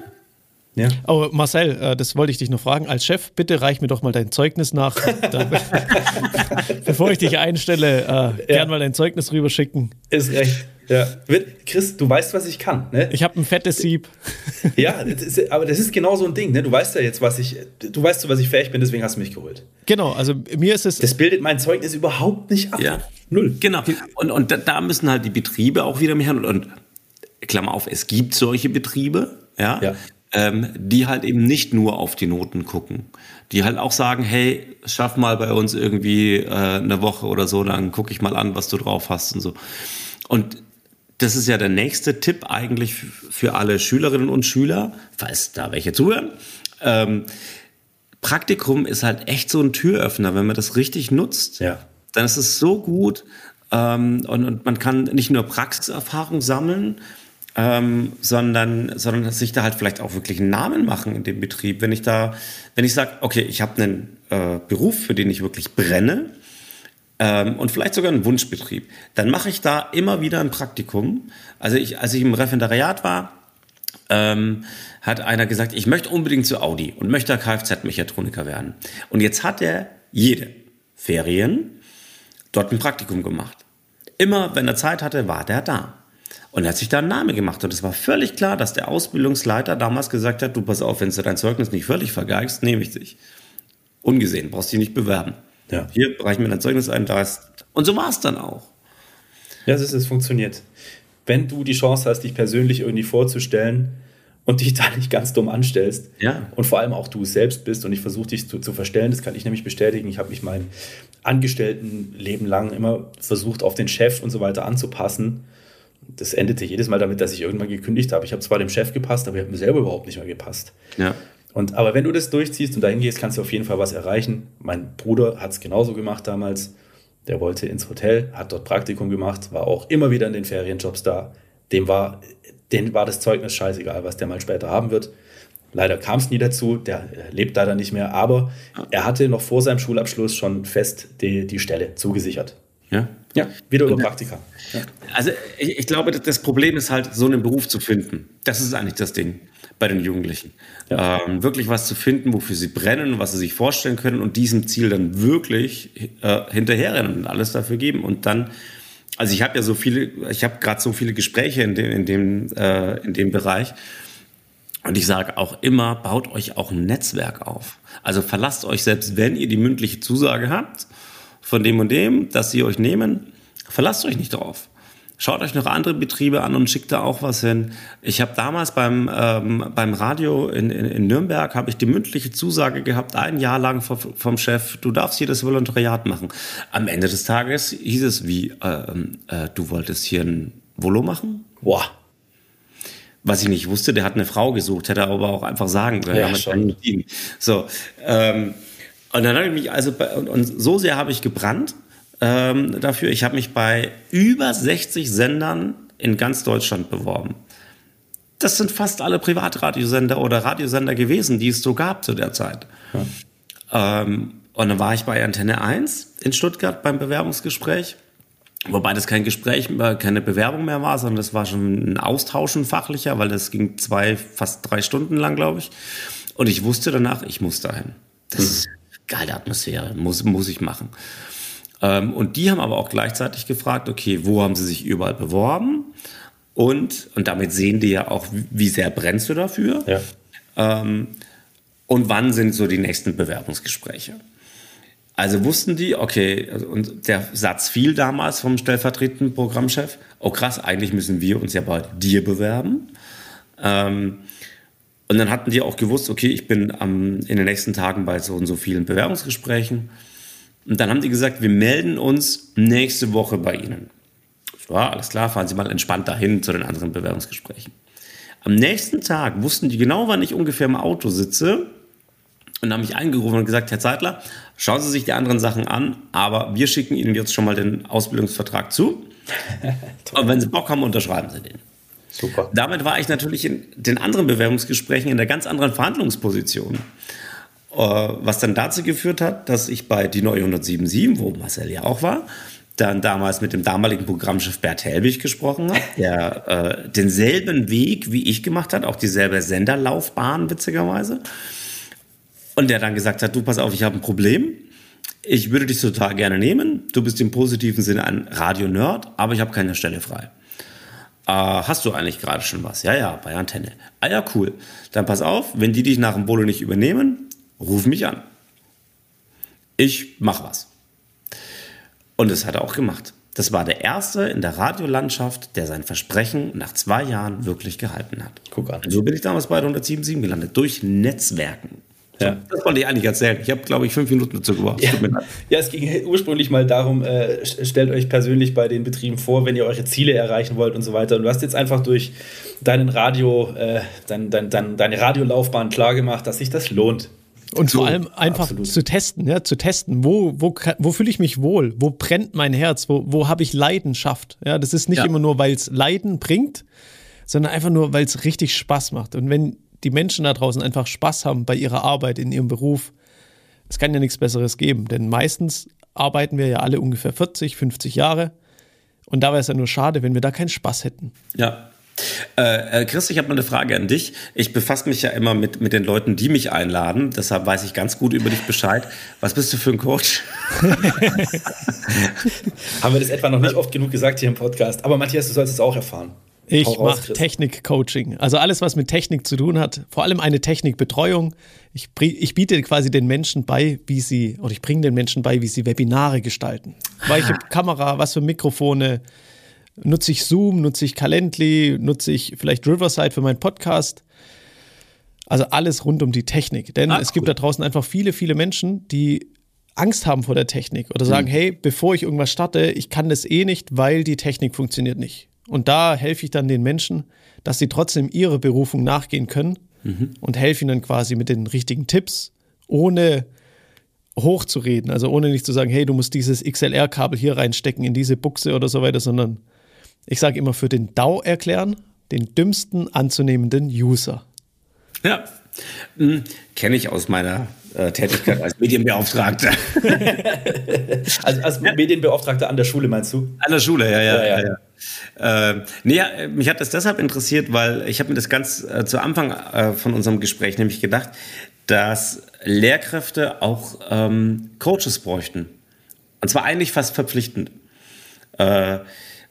Ja. Oh, Marcel, äh, das wollte ich dich noch fragen. Als Chef, bitte reich mir doch mal dein Zeugnis nach. bevor ich dich einstelle, äh, ja. gern mal dein Zeugnis rüberschicken. Ist recht. Ja. Chris, du weißt, was ich kann. Ne? Ich habe ein fettes Sieb. ja, das ist, aber das ist genau so ein Ding. Ne? Du weißt ja jetzt, was ich, du weißt, was ich fähig bin, deswegen hast du mich geholt. Genau, also mir ist es. Das bildet mein Zeugnis überhaupt nicht ab. Ja. Null. Genau. Und, und da müssen halt die Betriebe auch wieder mehr. Und, und Klammer auf, es gibt solche Betriebe, ja, ja. Ähm, die halt eben nicht nur auf die Noten gucken. Die halt auch sagen, hey, schaff mal bei uns irgendwie äh, eine Woche oder so, dann gucke ich mal an, was du drauf hast und so. Und das ist ja der nächste Tipp eigentlich für alle Schülerinnen und Schüler, falls da welche zuhören. Ähm, Praktikum ist halt echt so ein Türöffner, wenn man das richtig nutzt. Ja. Dann ist es so gut ähm, und, und man kann nicht nur Praxiserfahrung sammeln, ähm, sondern, sondern sich da halt vielleicht auch wirklich einen Namen machen in dem Betrieb. Wenn ich da, wenn ich sage, okay, ich habe einen äh, Beruf, für den ich wirklich brenne, ähm, und vielleicht sogar einen Wunschbetrieb, dann mache ich da immer wieder ein Praktikum. Also ich, als ich im Referendariat war, ähm, hat einer gesagt, ich möchte unbedingt zu Audi und möchte Kfz-Mechatroniker werden. Und jetzt hat er jede Ferien dort ein Praktikum gemacht. Immer, wenn er Zeit hatte, war der da. Und er hat sich da einen Namen gemacht. Und es war völlig klar, dass der Ausbildungsleiter damals gesagt hat, du pass auf, wenn du dein Zeugnis nicht völlig vergeigst, nehme ich dich. Ungesehen, brauchst dich nicht bewerben. Ja. Hier reichen wir dein Zeugnis ein, da ist. Und so war es dann auch. Ja, es, ist, es funktioniert. Wenn du die Chance hast, dich persönlich irgendwie vorzustellen und dich da nicht ganz dumm anstellst ja. und vor allem auch du selbst bist und ich versuche dich zu, zu verstellen, das kann ich nämlich bestätigen. Ich habe mich mein Angestelltenleben lang immer versucht, auf den Chef und so weiter anzupassen. Das endete jedes Mal damit, dass ich irgendwann gekündigt habe. Ich habe zwar dem Chef gepasst, aber ich habe mir selber überhaupt nicht mehr gepasst. Ja. Und, aber wenn du das durchziehst und dahin gehst, kannst du auf jeden Fall was erreichen. Mein Bruder hat es genauso gemacht damals. Der wollte ins Hotel, hat dort Praktikum gemacht, war auch immer wieder in den Ferienjobs da. Dem war, dem war das Zeugnis scheißegal, was der mal später haben wird. Leider kam es nie dazu, der lebt leider nicht mehr, aber er hatte noch vor seinem Schulabschluss schon fest die, die Stelle zugesichert. Ja? Ja, wieder über Praktika. Ja. Also ich, ich, glaube, das Problem ist halt, so einen Beruf zu finden. Das ist eigentlich das Ding bei den Jugendlichen. Ja. Ähm, wirklich was zu finden, wofür sie brennen, was sie sich vorstellen können und diesem Ziel dann wirklich äh, hinterherrennen und alles dafür geben. Und dann, also ich habe ja so viele, ich habe gerade so viele Gespräche in dem, in dem, äh, in dem Bereich. Und ich sage auch immer, baut euch auch ein Netzwerk auf. Also verlasst euch selbst, wenn ihr die mündliche Zusage habt, von dem und dem, dass sie euch nehmen, verlasst euch nicht drauf. Schaut euch noch andere Betriebe an und schickt da auch was hin. Ich habe damals beim, ähm, beim Radio in, in, in Nürnberg habe ich die mündliche Zusage gehabt, ein Jahr lang vom Chef, du darfst hier das Volontariat machen. Am Ende des Tages hieß es wie, äh, äh, du wolltest hier ein Volo machen? Boah. Was ich nicht wusste, der hat eine Frau gesucht, hätte aber auch einfach sagen können. Ja, schon. So, ähm, und dann habe ich mich also, und, und so sehr habe ich gebrannt, ähm, dafür. Ich habe mich bei über 60 Sendern in ganz Deutschland beworben. Das sind fast alle Privatradiosender oder Radiosender gewesen, die es so gab zu der Zeit. Ja. Ähm, und dann war ich bei Antenne 1 in Stuttgart beim Bewerbungsgespräch. Wobei das kein Gespräch, keine Bewerbung mehr war, sondern das war schon ein Austauschen fachlicher, weil das ging zwei, fast drei Stunden lang, glaube ich. Und ich wusste danach, ich muss dahin. Das mhm. ist geile Atmosphäre, muss, muss ich machen. Ähm, und die haben aber auch gleichzeitig gefragt, okay, wo haben sie sich überall beworben? Und, und damit sehen die ja auch, wie sehr brennst du dafür? Ja. Ähm, und wann sind so die nächsten Bewerbungsgespräche? Also wussten die, okay, also, und der Satz fiel damals vom stellvertretenden Programmchef, oh krass, eigentlich müssen wir uns ja bei dir bewerben. Ähm, Und dann hatten die auch gewusst, okay, ich bin am, in den nächsten Tagen bei so und so vielen Bewerbungsgesprächen. Und dann haben die gesagt, wir melden uns nächste Woche bei Ihnen. Ja, alles klar, fahren Sie mal entspannt dahin zu den anderen Bewerbungsgesprächen. Am nächsten Tag wussten die genau, wann ich ungefähr im Auto sitze und haben mich angerufen und gesagt, Herr Zeitler, schauen Sie sich die anderen Sachen an, aber wir schicken Ihnen jetzt schon mal den Ausbildungsvertrag zu. und wenn Sie Bock haben, unterschreiben Sie den. Super. Damit war ich natürlich in den anderen Bewerbungsgesprächen in einer ganz anderen Verhandlungsposition. Äh, was dann dazu geführt hat, dass ich bei die neue 177, wo Marcel ja auch war, dann damals mit dem damaligen Programmchef Bert Helbig gesprochen habe, der äh, denselben Weg wie ich gemacht hat, auch dieselbe Senderlaufbahn witzigerweise. Und der dann gesagt hat, du pass auf, ich habe ein Problem. Ich würde dich total gerne nehmen. Du bist im positiven Sinne ein Radio-Nerd, aber ich habe keine Stelle frei. Äh, hast du eigentlich gerade schon was? Ja, ja, bei Antenne. Ah ja, cool. Dann pass auf, wenn die dich nach dem Bolo nicht übernehmen, ruf mich an. Ich mach was. Und das hat er auch gemacht. Das war der erste in der Radiolandschaft, der sein Versprechen nach zwei Jahren wirklich gehalten hat. Guck an. So bin ich damals bei 107.7 gelandet, durch Netzwerken. Ja. Das wollte ich eigentlich erzählen. Ich habe, glaube ich, fünf Minuten dazu gebraucht. Ja. ja. es ging ursprünglich mal darum, äh, stellt euch persönlich bei den Betrieben vor, wenn ihr eure Ziele erreichen wollt und so weiter. Und du hast jetzt einfach durch deinen Radio, äh, dein, dein, dein, deine Radiolaufbahn klargemacht, dass sich das lohnt. Und so, vor allem einfach absolut. zu testen, ja, zu testen, wo, wo, wo fühle ich mich wohl, wo brennt mein Herz, wo, wo habe ich Leidenschaft. Ja, das ist nicht ja. immer nur, weil es Leiden bringt, sondern einfach nur, weil es richtig Spaß macht. Und wenn die Menschen da draußen einfach Spaß haben bei ihrer Arbeit, in ihrem Beruf, es kann ja nichts Besseres geben. Denn meistens arbeiten wir ja alle ungefähr 40, 50 Jahre. Und da wäre es ja nur schade, wenn wir da keinen Spaß hätten. Ja, äh, äh, Chris, ich habe mal eine Frage an dich. Ich befasse mich ja immer mit, mit den Leuten, die mich einladen. Deshalb weiß ich ganz gut über dich Bescheid. Was bist du für ein Coach? Haben wir das etwa noch nicht oft genug gesagt hier im Podcast. Aber Matthias, du sollst es auch erfahren. Ich mache Technik-Coaching. Also alles, was mit Technik zu tun hat. Vor allem eine Technikbetreuung. Ich, ich biete quasi den Menschen bei, wie sie, oder ich bringe den Menschen bei, wie sie Webinare gestalten. Welche ah. Kamera, was für Mikrofone, Nutze ich Zoom, nutze ich Calendly, nutze ich vielleicht Riverside für meinen Podcast? Also alles rund um die Technik. Denn ah, es cool. gibt da draußen einfach viele, viele Menschen, die Angst haben vor der Technik oder sagen, mhm. hey, bevor ich irgendwas starte, ich kann das eh nicht, weil die Technik funktioniert nicht. Und da helfe ich dann den Menschen, dass sie trotzdem ihrer Berufung nachgehen können mhm. und helfe ihnen dann quasi mit den richtigen Tipps, ohne hochzureden, also ohne nicht zu sagen, hey, du musst dieses XLR-Kabel hier reinstecken in diese Buchse oder so weiter, sondern ich sage immer für den DAO erklären, den dümmsten anzunehmenden User. Ja, hm, kenne ich aus meiner äh, Tätigkeit als Medienbeauftragter. also als ja. Medienbeauftragter an der Schule meinst du? An der Schule, ja, ja, ja. ja, ja. Äh, nee, mich hat das deshalb interessiert, weil ich habe mir das ganz äh, zu Anfang äh, von unserem Gespräch nämlich gedacht, dass Lehrkräfte auch ähm, Coaches bräuchten. Und zwar eigentlich fast verpflichtend. Äh,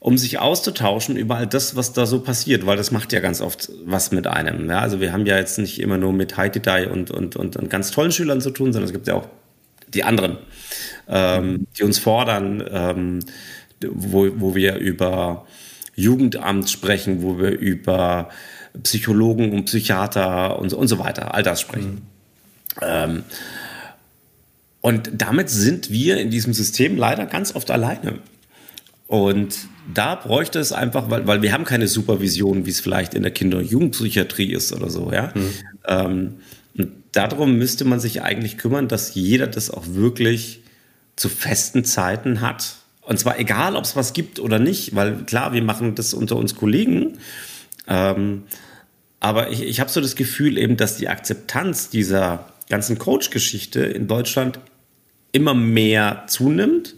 um sich auszutauschen über all das, was da so passiert, weil das macht ja ganz oft was mit einem. Ja? Also wir haben ja jetzt nicht immer nur mit High Detail und, und, und, und ganz tollen Schülern zu tun, sondern es gibt ja auch die anderen, ähm, die uns fordern, ähm, wo, wo wir über Jugendamt sprechen, wo wir über Psychologen und Psychiater und, und so weiter, all das sprechen. Mhm. Ähm, und damit sind wir in diesem System leider ganz oft alleine. Und da bräuchte es einfach, weil, weil wir haben keine Supervision, wie es vielleicht in der Kinder- und Jugendpsychiatrie ist oder so, ja. Mhm. Ähm, und darum müsste man sich eigentlich kümmern, dass jeder das auch wirklich zu festen Zeiten hat. Und zwar egal, ob es was gibt oder nicht, weil klar, wir machen das unter uns Kollegen. Ähm, aber ich, ich habe so das Gefühl eben, dass die Akzeptanz dieser ganzen Coach-Geschichte in Deutschland immer mehr zunimmt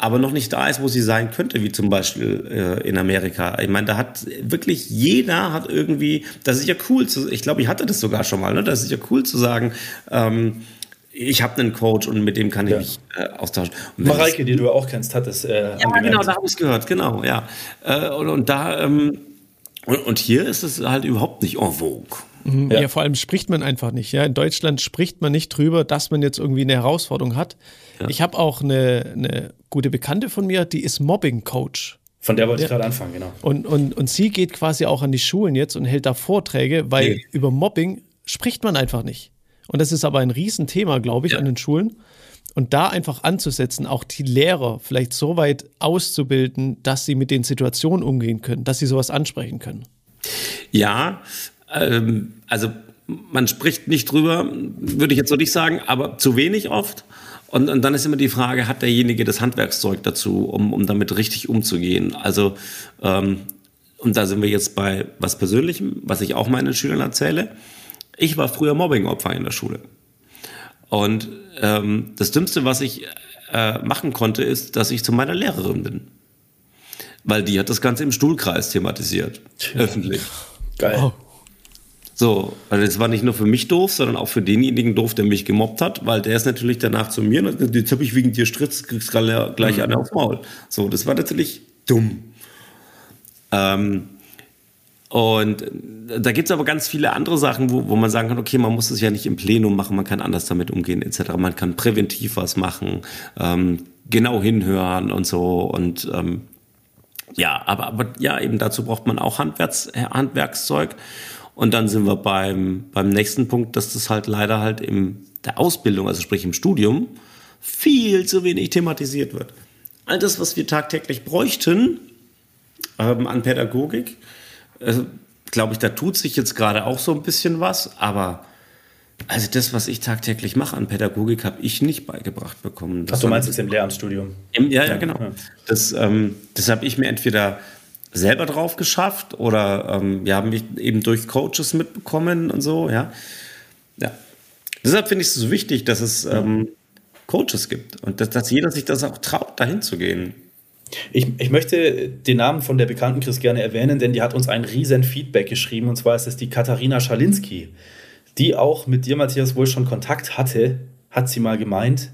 aber noch nicht da ist, wo sie sein könnte, wie zum Beispiel äh, in Amerika. Ich meine, da hat wirklich jeder hat irgendwie, das ist ja cool zu, ich glaube, ich hatte das sogar schon mal, ne? das ist ja cool zu sagen, ähm, ich habe einen Coach und mit dem kann ich ja. mich äh, austauschen. Mareike, die du auch kennst, hat es äh, Ja, angemerkt. genau, da habe ich es gehört, genau, ja. Äh, und, und, da, ähm, und, und hier ist es halt überhaupt nicht en vogue. Mhm, ja. ja. vor allem spricht man einfach nicht. Ja, in Deutschland spricht man nicht drüber, dass man jetzt irgendwie eine Herausforderung hat. Ja. Ich habe auch eine, eine gute Bekannte von mir, die ist Mobbing-Coach. Von der wollte ja. ich gerade anfangen, genau. Und, und, und sie geht quasi auch an die Schulen jetzt und hält da Vorträge, weil nee. über Mobbing spricht man einfach nicht. Und das ist aber ein Riesenthema, glaube ich, an den Schulen. Und da einfach anzusetzen, auch die Lehrer vielleicht so weit auszubilden, dass sie mit den Situationen umgehen können, dass sie sowas ansprechen können. Ja, ähm, also man spricht nicht drüber, würde ich jetzt so nicht sagen, aber zu wenig oft. Und, und dann ist immer die Frage, hat derjenige das Handwerkszeug dazu, um, um damit richtig umzugehen? Also, ähm, und da sind wir jetzt bei was Persönlichem, was ich auch meinen Schülern erzähle. Ich war früher Mobbingopfer in der Schule. Und ähm, das Dümmste, was ich äh, machen konnte, ist, dass ich zu meiner Lehrerin bin. Weil die hat das Ganze im Stuhlkreis thematisiert. Tja. Öffentlich. Geil. Oh. So, also das war nicht nur für mich doof, sondern auch für denjenigen doof, der mich gemobbt hat, weil der ist natürlich danach zu mir, und jetzt habe ich wegen dir Stritz, kriegst gleich mhm. eine aufs Maul. So, das war natürlich dumm. Ähm, und da gibt es aber ganz viele andere Sachen, wo, wo man sagen kann, okay, man muss es ja nicht im Plenum machen, man kann anders damit umgehen, etc. Man kann präventiv was machen, ähm, genau hinhören und so. Und ähm, ja, aber, aber ja, eben dazu braucht man auch Handwerks, Handwerkszeug. Und dann sind wir beim, beim nächsten Punkt, dass das halt leider halt in der Ausbildung, also sprich im Studium, viel zu wenig thematisiert wird. All das, was wir tagtäglich bräuchten ähm, an Pädagogik, äh, glaube ich, da tut sich jetzt gerade auch so ein bisschen was, aber also das, was ich tagtäglich mache an Pädagogik, habe ich nicht beigebracht bekommen. Das Ach, du meinst es im Lehramtsstudium? Im, ja, ja, genau. Ja. Das, ähm, das habe ich mir entweder selber drauf geschafft oder ähm, wir haben mich eben durch Coaches mitbekommen und so, ja. Ja. Deshalb finde ich es so wichtig, dass es ähm, Coaches gibt und dass, dass jeder sich das auch traut, dahin zu gehen. Ich, ich möchte den Namen von der bekannten Chris gerne erwähnen, denn die hat uns ein riesen Feedback geschrieben und zwar ist es die Katharina Schalinski, die auch mit dir, Matthias, wohl schon Kontakt hatte, hat sie mal gemeint.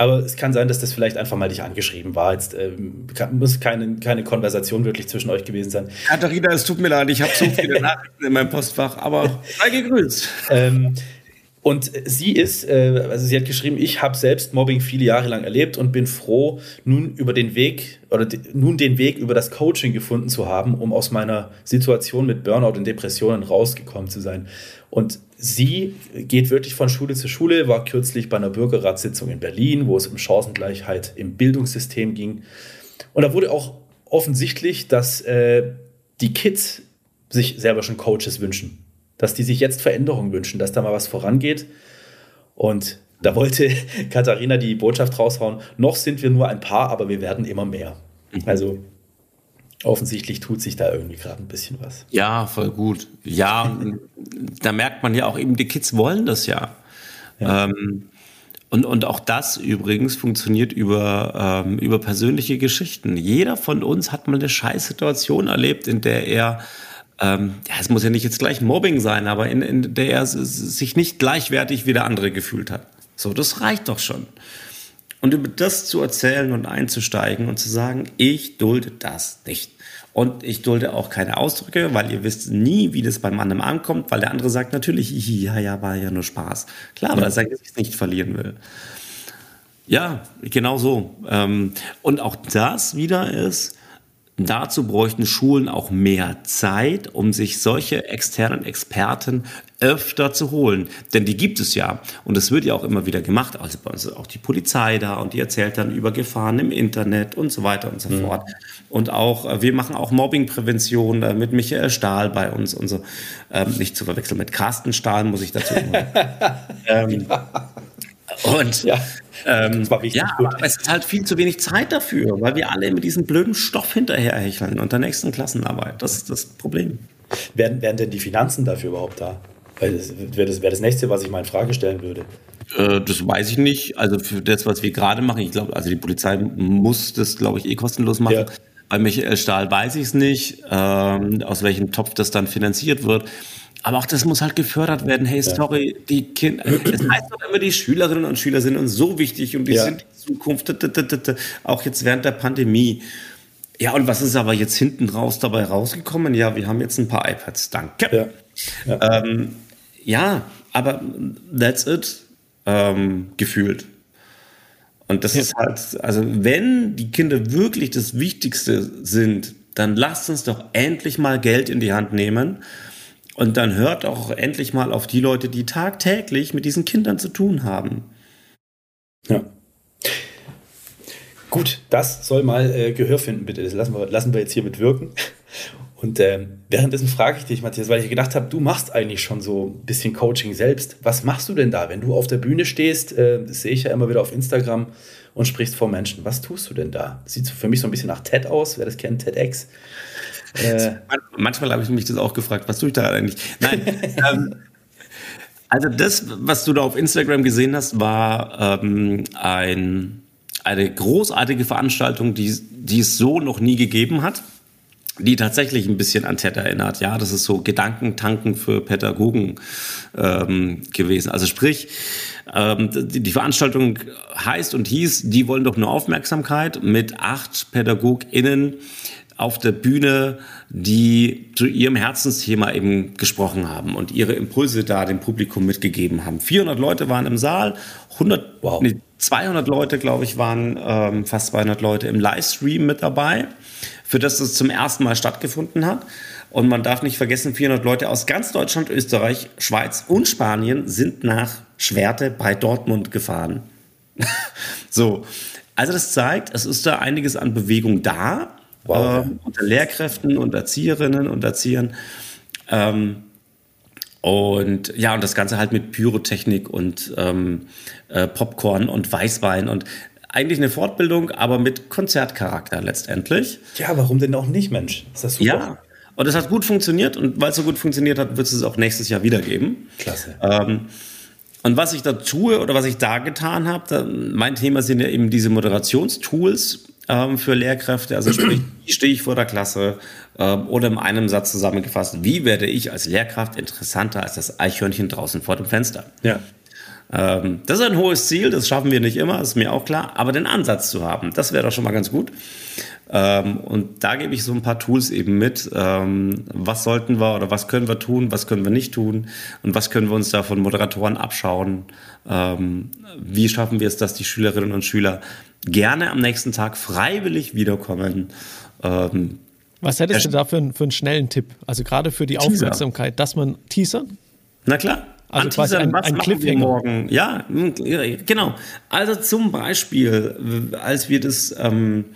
Aber es kann sein, dass das vielleicht einfach mal dich angeschrieben war. Jetzt ähm, muss keine, keine Konversation wirklich zwischen euch gewesen sein. Katharina, es tut mir leid, ich habe so viele Nachrichten in meinem Postfach, aber sei gegrüßt. ähm, und sie ist, äh, also sie hat geschrieben, ich habe selbst Mobbing viele Jahre lang erlebt und bin froh, nun über den Weg oder nun den Weg über das Coaching gefunden zu haben, um aus meiner Situation mit Burnout und Depressionen rausgekommen zu sein. Und sie geht wirklich von Schule zu Schule, war kürzlich bei einer Bürgerratssitzung in Berlin, wo es um Chancengleichheit im Bildungssystem ging. Und da wurde auch offensichtlich, dass äh, die Kids sich selber schon Coaches wünschen. Dass die sich jetzt Veränderungen wünschen, dass da mal was vorangeht. Und da wollte Katharina die Botschaft raushauen, noch sind wir nur ein paar, aber wir werden immer mehr. Mhm. Also offensichtlich tut sich da irgendwie gerade ein bisschen was. Ja, voll gut. Ja, da merkt man ja auch eben, die Kids wollen das ja. ja. Ähm, und, und auch das übrigens funktioniert über, ähm, über persönliche Geschichten. Jeder von uns hat mal eine Scheißsituation erlebt, in der er, ähm, ja, es muss ja nicht jetzt gleich Mobbing sein, aber in, in der er sich nicht gleichwertig wie der andere gefühlt hat. So, das reicht doch schon. Und über das zu erzählen und einzusteigen und zu sagen, ich dulde das nicht. Und ich dulde auch keine Ausdrücke, weil ihr wisst nie, wie das beim anderen ankommt, weil der andere sagt natürlich, ja, ja, war ja nur Spaß. Klar, weil er sein Gesicht nicht verlieren will. Ja, genau so. Ähm, und auch das wieder ist, Dazu bräuchten Schulen auch mehr Zeit, um sich solche externen Experten öfter zu holen. Denn die gibt es ja. Und es wird ja auch immer wieder gemacht. Also bei uns ist auch die Polizei da und die erzählt dann über Gefahren im Internet und so weiter und so mhm. fort. Und auch, äh, wir machen auch Mobbingprävention äh, mit Michael Stahl bei uns und so. Ähm, nicht zu verwechseln mit Carsten Stahl, muss ich dazu sagen. ähm, und ja. Ähm, das war wichtig. Ja, aber es ist halt viel zu wenig Zeit dafür, weil wir alle mit diesem blöden Stoff hinterherhecheln und der nächsten Klassenarbeit. Das ist das Problem. Wären, wären denn die Finanzen dafür überhaupt da? Weil das wäre das, wär das nächste, was ich mal in Frage stellen würde. Äh, das weiß ich nicht. Also für das, was wir gerade machen, ich glaube, also die Polizei muss das, glaube ich, eh kostenlos machen. Ja. Bei Michael Stahl weiß ich es nicht, ähm, aus welchem Topf das dann finanziert wird. Aber auch das muss halt gefördert werden. Hey, sorry, die Kinder, es heißt doch immer, die Schülerinnen und Schüler sind uns so wichtig und die ja. sind die Zukunft, auch jetzt während der Pandemie. Ja, und was ist aber jetzt hinten raus dabei rausgekommen? Ja, wir haben jetzt ein paar iPads, danke. Ja, ja. Ähm, ja aber that's it, ähm, gefühlt. Und das ja. ist halt, also wenn die Kinder wirklich das Wichtigste sind, dann lasst uns doch endlich mal Geld in die Hand nehmen Und dann hört auch endlich mal auf die Leute, die tagtäglich mit diesen Kindern zu tun haben. Ja. Gut, das soll mal äh, Gehör finden, bitte. Das lassen wir, lassen wir jetzt hier mit wirken. Und äh, währenddessen frage ich dich, Matthias, weil ich gedacht habe, du machst eigentlich schon so ein bisschen Coaching selbst. Was machst du denn da, wenn du auf der Bühne stehst? Äh, das sehe ich ja immer wieder auf Instagram und sprichst vor Menschen. Was tust du denn da? Sieht für mich so ein bisschen nach TED aus, wer das kennt, TEDx. Äh, Manchmal habe ich mich das auch gefragt, was tue ich da eigentlich? Nein. ähm, also das, was du da auf Instagram gesehen hast, war ähm, ein, eine großartige Veranstaltung, die, die es so noch nie gegeben hat die tatsächlich ein bisschen an TED erinnert. Ja, das ist so Gedankentanken für Pädagogen ähm, gewesen. Also sprich, ähm, die, die Veranstaltung heißt und hieß, die wollen doch nur Aufmerksamkeit mit acht PädagogInnen auf der Bühne, die zu ihrem Herzensthema eben gesprochen haben und ihre Impulse da dem Publikum mitgegeben haben. 400 Leute waren im Saal, 100, wow. nee, 200 Leute, glaube ich, waren ähm, fast 200 Leute im Livestream mit dabei für das es zum ersten Mal stattgefunden hat. Und man darf nicht vergessen, 400 Leute aus ganz Deutschland, Österreich, Schweiz und Spanien sind nach Schwerte bei Dortmund gefahren. so, also das zeigt, es ist da einiges an Bewegung da wow. äh, unter Lehrkräften und Erzieherinnen und Erziehern. Ähm, und ja, und das Ganze halt mit Pyrotechnik und ähm, äh, Popcorn und Weißwein und eigentlich eine Fortbildung, aber mit Konzertcharakter letztendlich. Ja, warum denn auch nicht, Mensch? Ist das super? Ja, und es hat gut funktioniert und weil es so gut funktioniert hat, wird es es auch nächstes Jahr wieder geben. Klasse. Ähm, und was ich da tue oder was ich da getan habe, mein Thema sind ja eben diese Moderationstools ähm, für Lehrkräfte. Also sprich, wie stehe ich vor der Klasse? Ähm, oder in einem Satz zusammengefasst, wie werde ich als Lehrkraft interessanter als das Eichhörnchen draußen vor dem Fenster? Ja. Ähm, das ist ein hohes Ziel, das schaffen wir nicht immer, ist mir auch klar, aber den Ansatz zu haben, das wäre doch schon mal ganz gut. Ähm, und da gebe ich so ein paar Tools eben mit. Ähm, was sollten wir oder was können wir tun, was können wir nicht tun und was können wir uns da von Moderatoren abschauen? wie schaffen wir es, dass die Schülerinnen und Schüler gerne am nächsten Tag freiwillig wiederkommen? was hättest du da für, einen, für einen schnellen Tipp? Also gerade für die Aufmerksamkeit, dass man teasern? Na klar. Also quasi ein, ein Cliffhanger. Morgen? Ja, genau. Also zum Beispiel, als wir das, ähm,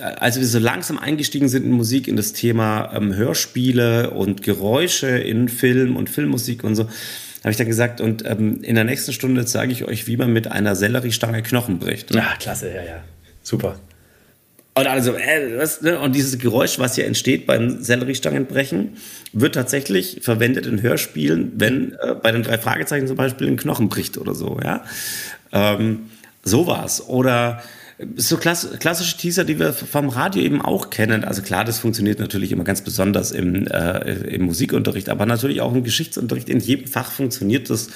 als wir so langsam eingestiegen sind in Musik, in das Thema ähm, Hörspiele und Geräusche in Film und Filmmusik und so, habe ich dann gesagt, und ähm, in der nächsten Stunde zeige ich euch, wie man mit einer Selleriestange Knochen bricht. Ja, klasse, ja, ja. Super. Und also, äh, was, ne? und dieses Geräusch, was hier entsteht beim Selleriestangenbrechen, wird tatsächlich verwendet in Hörspielen, wenn äh, bei den drei Fragezeichen zum Beispiel ein Knochen bricht oder so, ja. Ähm, sowas. Oder so klass klassische Teaser, die wir vom Radio eben auch kennen. Also klar, das funktioniert natürlich immer ganz besonders im, äh, im Musikunterricht, aber natürlich auch im Geschichtsunterricht. In jedem Fach funktioniert das.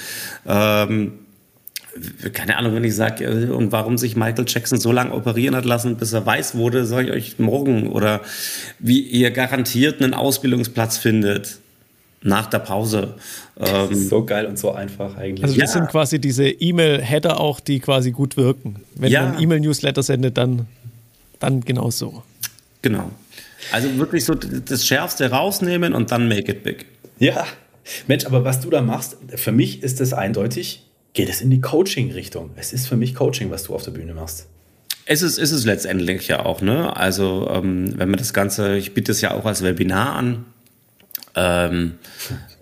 Ähm, keine Ahnung, wenn ich sage, äh, und warum sich Michael Jackson so lange operieren hat lassen, bis er weiß wurde, sage ich euch morgen. Oder wie ihr garantiert einen Ausbildungsplatz findet nach der Pause. Ähm, so geil und so einfach eigentlich. Also das ja. sind quasi diese E-Mail-Header auch, die quasi gut wirken. Wenn ja. man E-Mail-Newsletter sendet, dann, dann genau so. Genau. Also wirklich so das Schärfste rausnehmen und dann make it big. Ja. Mensch, aber was du da machst, für mich ist es eindeutig geht es in die Coaching-Richtung. Es ist für mich Coaching, was du auf der Bühne machst. Es ist, ist es letztendlich ja auch, ne? Also, ähm, wenn man das Ganze, ich biete es ja auch als Webinar an. Ähm,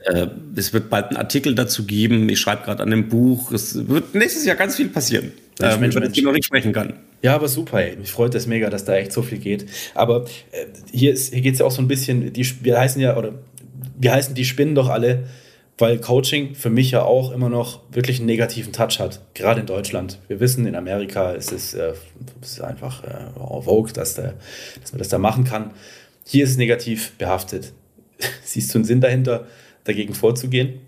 äh, es wird bald einen Artikel dazu geben. Ich schreibe gerade an dem Buch. Es wird nächstes Jahr ganz viel passieren, Mensch, äh, Mensch, über das ich noch nicht sprechen kann. Ja, aber super. Ey. Mich freut das mega, dass da echt so viel geht. Aber äh, hier, hier geht es ja auch so ein bisschen, die, wir heißen ja, oder wir heißen, die spinnen doch alle weil Coaching für mich ja auch immer noch wirklich einen negativen Touch hat, gerade in Deutschland. Wir wissen, in Amerika ist es, äh, ist einfach äh, vogue, dass, der, dass man das da machen kann. Hier ist es negativ behaftet. Siehst du einen Sinn dahinter, dagegen vorzugehen?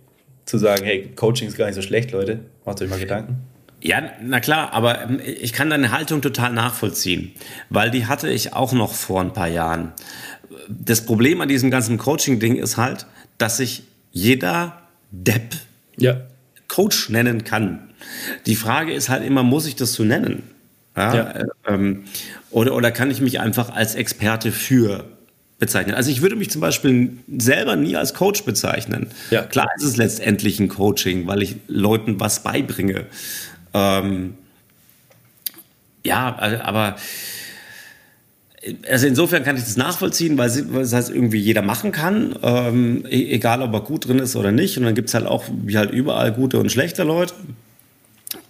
Zu sagen, hey, Coaching ist gar nicht so schlecht, Leute, macht euch mal Gedanken. Ja, na klar, aber ähm, ich kann deine Haltung total nachvollziehen, weil die hatte ich auch noch vor ein paar Jahren. Das Problem an diesem ganzen Coaching-Ding ist halt, dass ich jeder Depp ja. Coach nennen kann. Die Frage ist halt immer, muss ich das so nennen? Ja, ja. Äh, ähm, oder, oder kann ich mich einfach als Experte für bezeichnen. Also ich würde mich zum Beispiel selber nie als Coach bezeichnen. Ja. Klar ist es letztendlich ein Coaching, weil ich Leuten was beibringe. Ähm, ja, aber also insofern kann ich das nachvollziehen, weil es heißt irgendwie jeder machen kann, ähm, e-, egal ob er gut drin ist oder nicht. Und dann gibt es halt auch, wie halt überall, gute und schlechte Leute.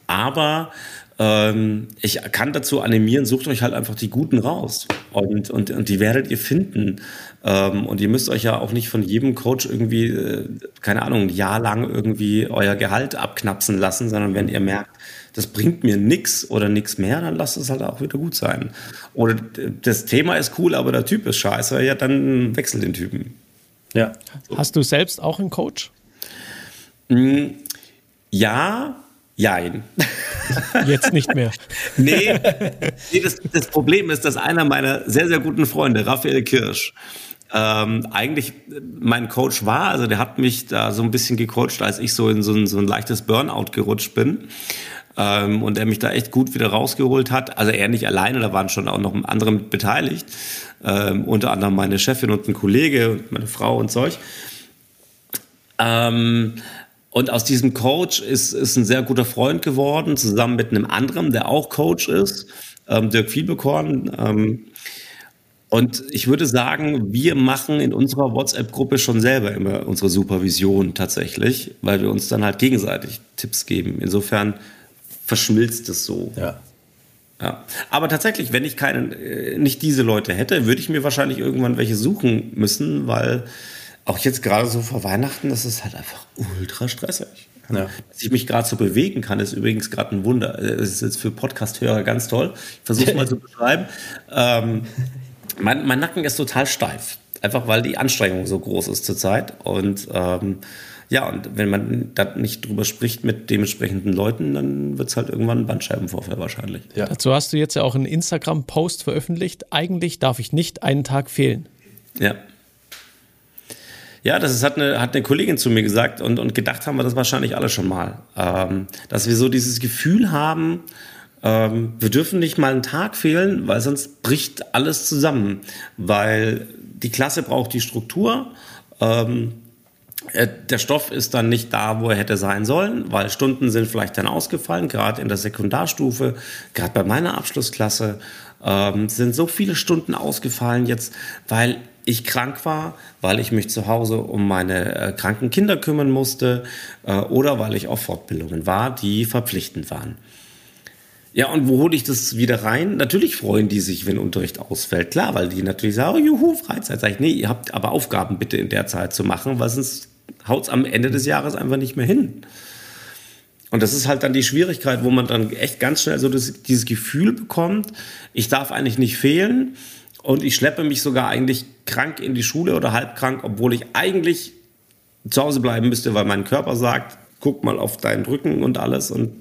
Aber ähm, ich kann dazu animieren, sucht euch halt einfach die Guten raus. Und, und, und die werdet ihr finden. Ähm, und ihr müsst euch ja auch nicht von jedem Coach irgendwie, äh, keine Ahnung, ein Jahr lang irgendwie euer Gehalt abknapsen lassen, sondern wenn ihr merkt, das bringt mir nichts oder nichts mehr, dann lasst es halt auch wieder gut sein. Oder das Thema ist cool, aber der Typ ist scheiße, ja, dann wechsel den Typen. Ja. Hast du selbst auch einen Coach? Mm, ja, jein. Jetzt nicht mehr. nee, nee das, das, Problem ist, dass einer meiner sehr, sehr guten Freunde, Raphael Kirsch, ähm, eigentlich mein Coach war. Also der hat mich da so ein bisschen gecoacht, als ich so in so ein, so ein leichtes Burnout gerutscht bin ähm, und er mich da echt gut wieder rausgeholt hat. Also er nicht alleine, da waren schon auch noch andere mit beteiligt, ähm, unter anderem meine Chefin und ein Kollege und meine Frau und Zeug. Ähm, und aus diesem Coach ist, ist ein sehr guter Freund geworden, zusammen mit einem anderen, der auch Coach ist, ähm, Dirk Fielbekorn. Ähm, und ich würde sagen, wir machen in unserer WhatsApp-Gruppe schon selber immer unsere Supervision tatsächlich, weil wir uns dann halt gegenseitig Tipps geben. Insofern verschmilzt es so. Ja. Ja. Aber tatsächlich, wenn ich keinen, äh, nicht diese Leute hätte, würde ich mir wahrscheinlich irgendwann welche suchen müssen, weil auch jetzt gerade so vor Weihnachten, das ist halt einfach ultra stressig. Ja. Dass ich mich gerade so bewegen kann, ist übrigens gerade ein Wunder. Das ist jetzt für Podcast-Hörer ganz toll. Ich versuche es mal zu beschreiben. Ähm, mein, mein Nacken ist total steif. Einfach weil die Anstrengung so groß ist zurzeit. Und ähm, ja, und wenn man da nicht drüber spricht mit dementsprechenden Leuten, dann wird es halt irgendwann ein Bandscheibenvorfall wahrscheinlich. Ja. Dazu hast du jetzt ja auch einen Instagram-Post veröffentlicht. Eigentlich darf ich nicht einen Tag fehlen. Ja. Ja, das ist, hat, eine, hat eine Kollegin zu mir gesagt und, und gedacht haben wir das wahrscheinlich alle schon mal. Ähm, dass wir so dieses Gefühl haben, ähm, wir dürfen nicht mal einen Tag fehlen, weil sonst bricht alles zusammen. Weil die Klasse braucht die Struktur. Ähm, äh, der Stoff ist dann nicht da, wo er hätte sein sollen, weil Stunden sind vielleicht dann ausgefallen, gerade in der Sekundarstufe, gerade bei meiner Abschlussklasse ähm, sind so viele Stunden ausgefallen jetzt, weil ich krank war, weil ich mich zu Hause um meine äh, kranken Kinder kümmern musste äh, oder weil ich auf Fortbildungen war, die verpflichtend waren. Ja, und wo hole ich das wieder rein? Natürlich freuen die sich, wenn Unterricht ausfällt. Klar, weil die natürlich sagen, oh, juhu, Freizeit. Sag ich, nee, ihr habt aber Aufgaben bitte in der Zeit zu machen, weil sonst haut es am Ende des Jahres einfach nicht mehr hin. Und das ist halt dann die Schwierigkeit, wo man dann echt ganz schnell so das, dieses Gefühl bekommt, ich darf eigentlich nicht fehlen und ich schleppe mich sogar eigentlich krank in die Schule oder halb krank, obwohl ich eigentlich zu Hause bleiben müsste, weil mein Körper sagt, guck mal auf deinen Rücken und alles und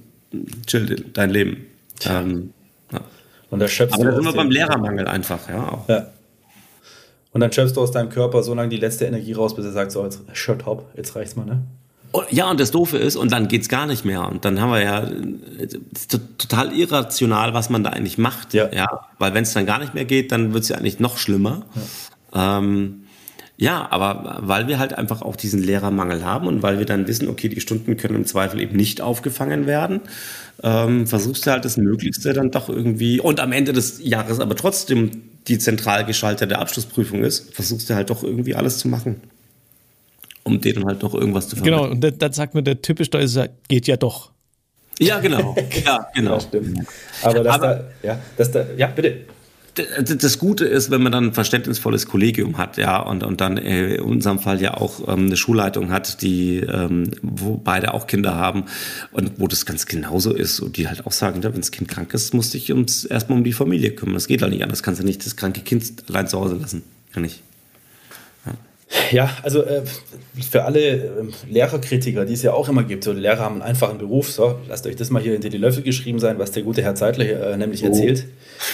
chill dein Leben. Ähm, ja. Und da schöpfst Aber da sind wir beim Lehrermangel einfach, ja. Ja. Und dann schöpfst du aus deinem Körper so lange die letzte Energie raus, bis er sagt, so, jetzt shut up, jetzt reicht's mal, ne? Ja, und das Doofe ist, und dann geht's gar nicht mehr. Und dann haben wir ja total irrational, was man da eigentlich macht. Ja. ja weil wenn es dann gar nicht mehr geht, dann wird's ja eigentlich noch schlimmer. Ja. Ähm, ja, aber weil wir halt einfach auch diesen Lehrermangel haben und weil wir dann wissen, okay, die Stunden können im Zweifel eben nicht aufgefangen werden, ähm, versuchst du halt das Möglichste dann doch irgendwie und am Ende des Jahres aber trotzdem die zentral geschaltete Abschlussprüfung ist, versuchst du halt doch irgendwie alles zu machen, um dann halt doch irgendwas zu vermitteln. Genau, und dann, dann sagt mir der typisch Deutsche, geht ja doch. Ja, genau. Ja, genau. Ja, stimmt. Aber, das aber da, ja, das da, ja, bitte das Gute ist, wenn man dann ein verständnisvolles Kollegium hat, ja, und, und dann äh, in unserem Fall ja auch ähm, eine Schulleitung hat, die, ähm, wo beide auch Kinder haben und wo das ganz genauso ist und die halt auch sagen, ja, wenn das Kind krank ist, musst du dich ums, erstmal um die Familie kümmern. Das geht halt nicht anders. Kannst du nicht das kranke Kind allein zu Hause lassen. Kann nicht. Ja, also äh, für alle äh, Lehrerkritiker, die es ja auch immer gibt, so die Lehrer haben einen einfachen Beruf, so, lasst euch das mal hier hinter die Löffel geschrieben sein, was der gute Herr Zeitler äh, nämlich oh. erzählt.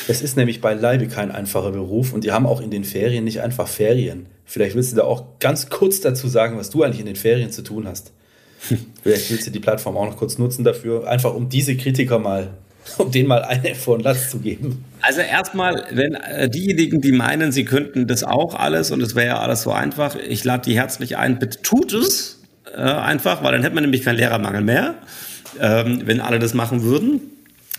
Es ist nämlich beileibe kein einfacher Beruf und die haben auch in den Ferien nicht einfach Ferien. Vielleicht willst du da auch ganz kurz dazu sagen, was du eigentlich in den Ferien zu tun hast. Vielleicht willst du die Plattform auch noch kurz nutzen dafür, einfach um diese Kritiker mal, um denen mal eine von Last zu geben. Also erstmal, wenn äh, diejenigen, die meinen, sie könnten das auch alles und es wäre ja alles so einfach, ich lade die herzlich ein, bitte tut es äh, einfach, weil dann hätte man nämlich keinen Lehrermangel mehr, ähm, wenn alle das machen würden.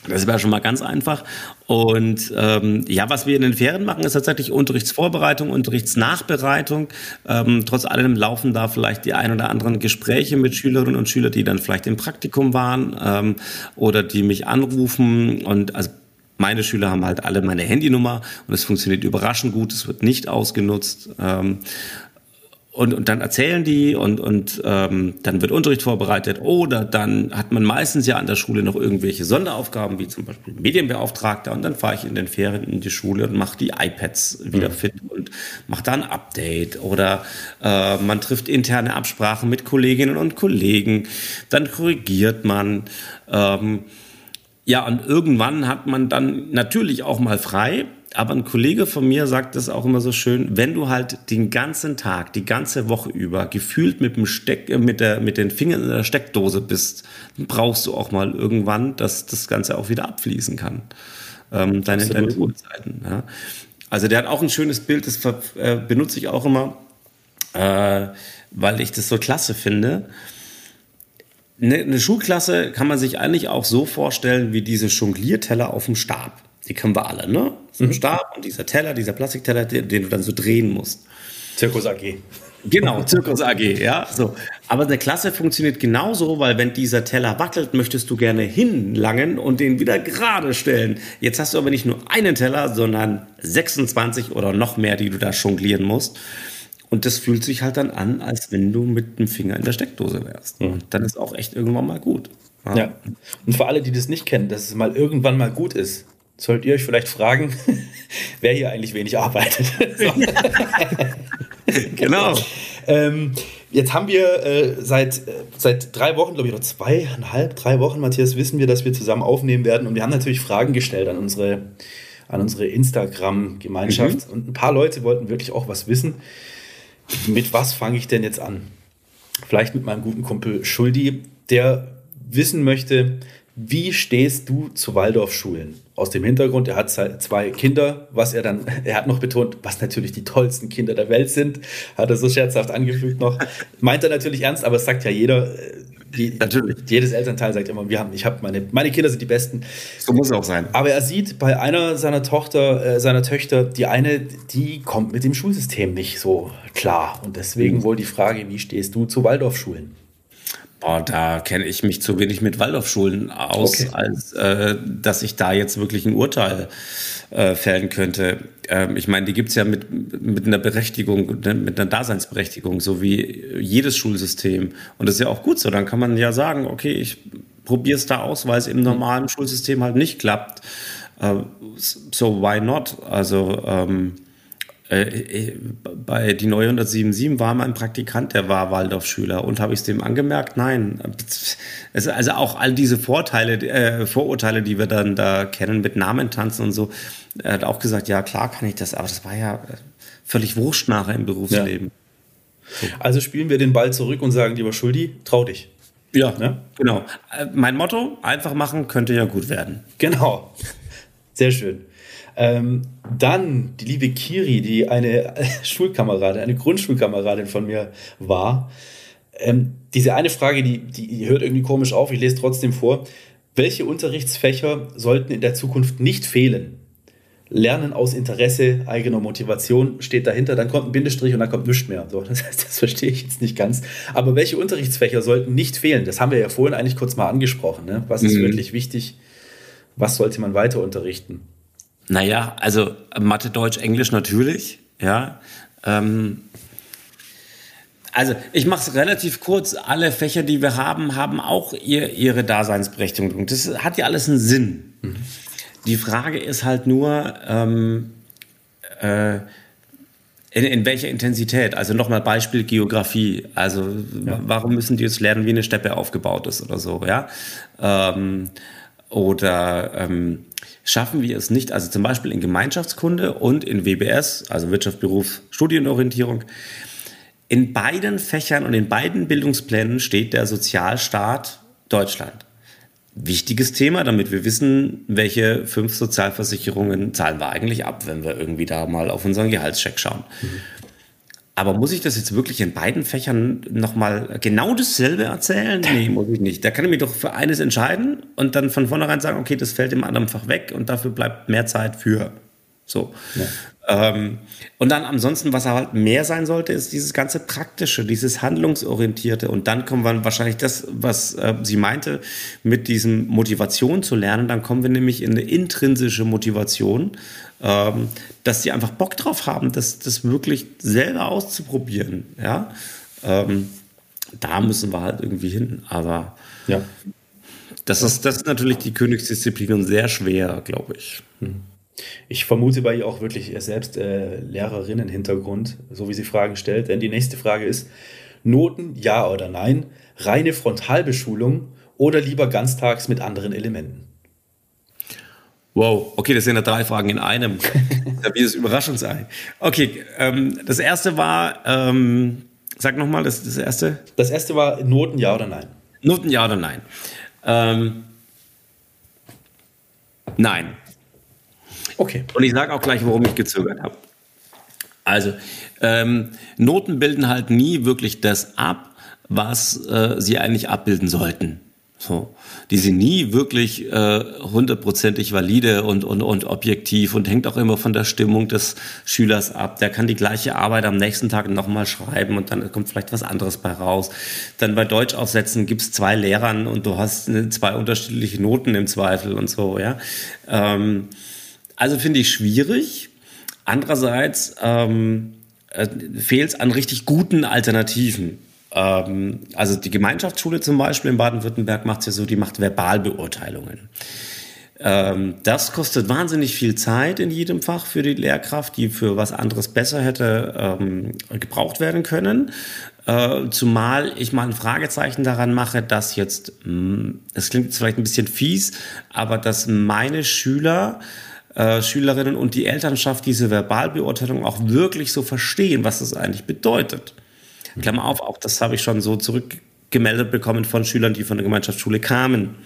Das wäre schon mal ganz einfach. Und ähm, ja, was wir in den Ferien machen, ist tatsächlich Unterrichtsvorbereitung, Unterrichtsnachbereitung. Ähm, trotz allem laufen da vielleicht die ein oder anderen Gespräche mit Schülerinnen und Schülern, die dann vielleicht im Praktikum waren ähm, oder die mich anrufen. Und also meine Schüler haben halt alle meine Handynummer und es funktioniert überraschend gut, es wird nicht ausgenutzt. Ähm, und, und dann erzählen die und, und ähm, dann wird Unterricht vorbereitet oder dann hat man meistens ja an der Schule noch irgendwelche Sonderaufgaben, wie zum Beispiel Medienbeauftragter und dann fahre ich in den Ferien in die Schule und mache die iPads wieder mhm. fit und mache da ein Update oder äh, man trifft interne Absprachen mit Kolleginnen und Kollegen, dann korrigiert man. Ähm, ja, und irgendwann hat man dann natürlich auch mal frei aber ein Kollege von mir sagt das auch immer so schön, wenn du halt den ganzen Tag, die ganze Woche über gefühlt mit dem Steck, äh, mit der, mit den Fingern in der Steckdose bist, brauchst du auch mal irgendwann, dass das Ganze auch wieder abfließen kann. Ähm, deine, deine Ruhezeiten. Ja. Also der hat auch ein schönes Bild, das äh, benutze ich auch immer, äh, weil ich das so klasse finde. Eine, eine Schulklasse kann man sich eigentlich auch so vorstellen wie diese Jonglierteller auf dem Stab. Die kennen wir alle, ne? So ein mhm. Stab und dieser Teller, dieser Plastikteller, den, den, du dann so drehen musst. Zirkus AG. Genau, Zirkus AG, ja. So. Aber eine Klasse funktioniert genauso, weil wenn dieser Teller wackelt, möchtest du gerne hinlangen und den wieder gerade stellen. Jetzt hast du aber nicht nur einen Teller, sondern 26 oder noch mehr, die du da jonglieren musst. Und das fühlt sich halt dann an, als wenn du mit dem Finger in der Steckdose wärst. Mhm. Und dann ist auch echt irgendwann mal gut. Ja. ja. Und für alle, die das nicht kennen, dass es mal irgendwann mal gut ist, sollt ihr euch vielleicht fragen, wer hier eigentlich wenig arbeitet. genau. ähm, jetzt haben wir äh, seit, äh, seit drei Wochen, glaube ich, oder zweieinhalb, drei Wochen, Matthias, wissen wir, dass wir zusammen aufnehmen werden. Und wir haben natürlich Fragen gestellt an unsere, an unsere Instagram-Gemeinschaft. Mhm. Und ein paar Leute wollten wirklich auch was wissen. Mit was fange ich denn jetzt an? Vielleicht mit meinem guten Kumpel Schuldi, der wissen möchte, wie stehst du zu Waldorfschulen? Aus dem Hintergrund, er hat zwei Kinder, was er dann, er hat noch betont, was natürlich die tollsten Kinder der Welt sind, hat er so scherzhaft angefügt noch. Meint er natürlich ernst, aber es sagt ja jeder, äh, die, natürlich. jedes Elternteil sagt immer, wir haben, ich habe meine, meine Kinder sind die besten. So muss es auch sein. Aber er sieht bei einer seiner Tochter, äh, seiner Töchter, die eine, die kommt mit dem Schulsystem nicht so klar. Und deswegen mhm. wohl die Frage, wie stehst du zu Waldorfschulen? Boah, da kenne ich mich zu wenig mit Waldorfschulen aus, okay. als äh, dass ich da jetzt wirklich ein Urteil äh, fällen könnte. Ähm, ich meine, die gibt's ja mit, mit einer Berechtigung, mit einer Daseinsberechtigung, so wie jedes Schulsystem. Und das ist ja auch gut so. Dann kann man ja sagen, okay, ich probiere es da aus, weil es im normalen Schulsystem halt nicht klappt. Äh, so why not? Also ähm, äh, äh, bei die 977 war mein Praktikant, der war Waldorfschüler und habe ich es dem angemerkt? Nein. also auch all diese Vorteile, äh, Vorurteile, die wir dann da kennen mit Namen tanzen und so. Er hat auch gesagt, ja klar kann ich das, aber das war ja völlig wurscht nachher im Berufsleben. Ja. Also spielen wir den Ball zurück und sagen, lieber Schuldi, trau dich. Ja, ja, genau. Äh, mein Motto, einfach machen, könnte ja gut werden. Genau. Sehr schön. Ähm, dann die liebe Kiri, die eine Schulkameradin, eine Grundschulkameradin von mir war. Ähm, diese eine Frage, die, die hört irgendwie komisch auf, ich lese trotzdem vor. Welche Unterrichtsfächer sollten in der Zukunft nicht fehlen? Lernen aus Interesse, eigener Motivation steht dahinter, dann kommt ein Bindestrich und dann kommt nichts mehr. So, das, das verstehe ich jetzt nicht ganz. Aber welche Unterrichtsfächer sollten nicht fehlen? Das haben wir ja vorhin eigentlich kurz mal angesprochen. Ne? Was ist mhm. wirklich wichtig? Was sollte man weiter unterrichten? Naja, also Mathe, Deutsch, Englisch natürlich, ja. Ähm, also ich mache es relativ kurz. Alle Fächer, die wir haben, haben auch ihr, ihre Daseinsberechtigung. Das hat ja alles einen Sinn. Mhm. Die Frage ist halt nur, ähm, äh, in, in welcher Intensität? Also nochmal Beispiel Geografie. Also ja. warum müssen die jetzt lernen, wie eine Steppe aufgebaut ist oder so, ja? Ähm, oder ähm, schaffen wir es nicht, also zum Beispiel in Gemeinschaftskunde und in WBS, also Wirtschaft, Beruf, Studienorientierung, in beiden Fächern und in beiden Bildungsplänen steht der Sozialstaat Deutschland. wichtiges Thema, damit wir wissen, welche fünf Sozialversicherungen zahlen wir eigentlich ab, wenn wir irgendwie da mal auf unseren Gehaltscheck schauen. Mhm. Aber muss ich das jetzt wirklich in beiden Fächern nochmal genau dasselbe erzählen? Nee, muss ich nicht. Da kann ich mich doch für eines entscheiden und dann von vornherein sagen, okay, das fällt im anderen Fach weg und dafür bleibt mehr Zeit für so. Ja. Ähm, und dann ansonsten, was halt mehr sein sollte, ist dieses ganze Praktische, dieses Handlungsorientierte. Und dann kommen wir wahrscheinlich das, was äh, sie meinte, mit diesem Motivation zu lernen. Dann kommen wir nämlich in eine intrinsische Motivation, ähm, dass sie einfach Bock drauf haben, das, das wirklich selber auszuprobieren. Ja, ähm, da müssen wir halt irgendwie hin. Aber ja. das, ist, das ist natürlich die Königsdisziplin und sehr schwer, glaube ich. Mhm. Ich vermute bei ihr auch wirklich selbst äh, Lehrerinnen-Hintergrund, so wie sie Fragen stellt. Denn die nächste Frage ist: Noten, ja oder nein? Reine Frontalbeschulung oder lieber ganztags mit anderen Elementen? Wow, okay, das sind ja drei Fragen in einem. wie das Überraschungsei. Okay, ähm, das erste war, ähm, sag nochmal, das, das erste? Das erste war Noten, ja oder nein? Noten, ja oder nein? Ähm, nein. Okay. Und ich sage auch gleich, warum ich gezögert habe. Also, ähm, Noten bilden halt nie wirklich das ab, was äh, sie eigentlich abbilden sollten. So, die sind nie wirklich äh, hundertprozentig valide und, und, und objektiv und hängt auch immer von der Stimmung des Schülers ab. Der kann die gleiche Arbeit am nächsten Tag nochmal schreiben und dann kommt vielleicht was anderes bei raus. Dann bei Deutschaufsätzen gibt's zwei Lehrern und du hast äh, zwei unterschiedliche Noten im Zweifel und so, ja. Ähm, also finde ich schwierig. Andererseits ähm, äh, fehlt es an richtig guten Alternativen. Ähm, also die Gemeinschaftsschule zum Beispiel in Baden-Württemberg macht es ja so, die macht Verbalbeurteilungen. Ähm, das kostet wahnsinnig viel Zeit in jedem Fach für die Lehrkraft, die für was anderes besser hätte ähm, gebraucht werden können. Äh, zumal ich mal ein Fragezeichen daran mache, dass jetzt, es hm, klingt jetzt vielleicht ein bisschen fies, aber dass meine Schüler äh, Schülerinnen und die Elternschaft diese Verbalbeurteilung auch wirklich so verstehen, was das eigentlich bedeutet. Klammer auf, auch das habe ich schon so zurückgemeldet bekommen von Schülern, die von der Gemeinschaftsschule kamen,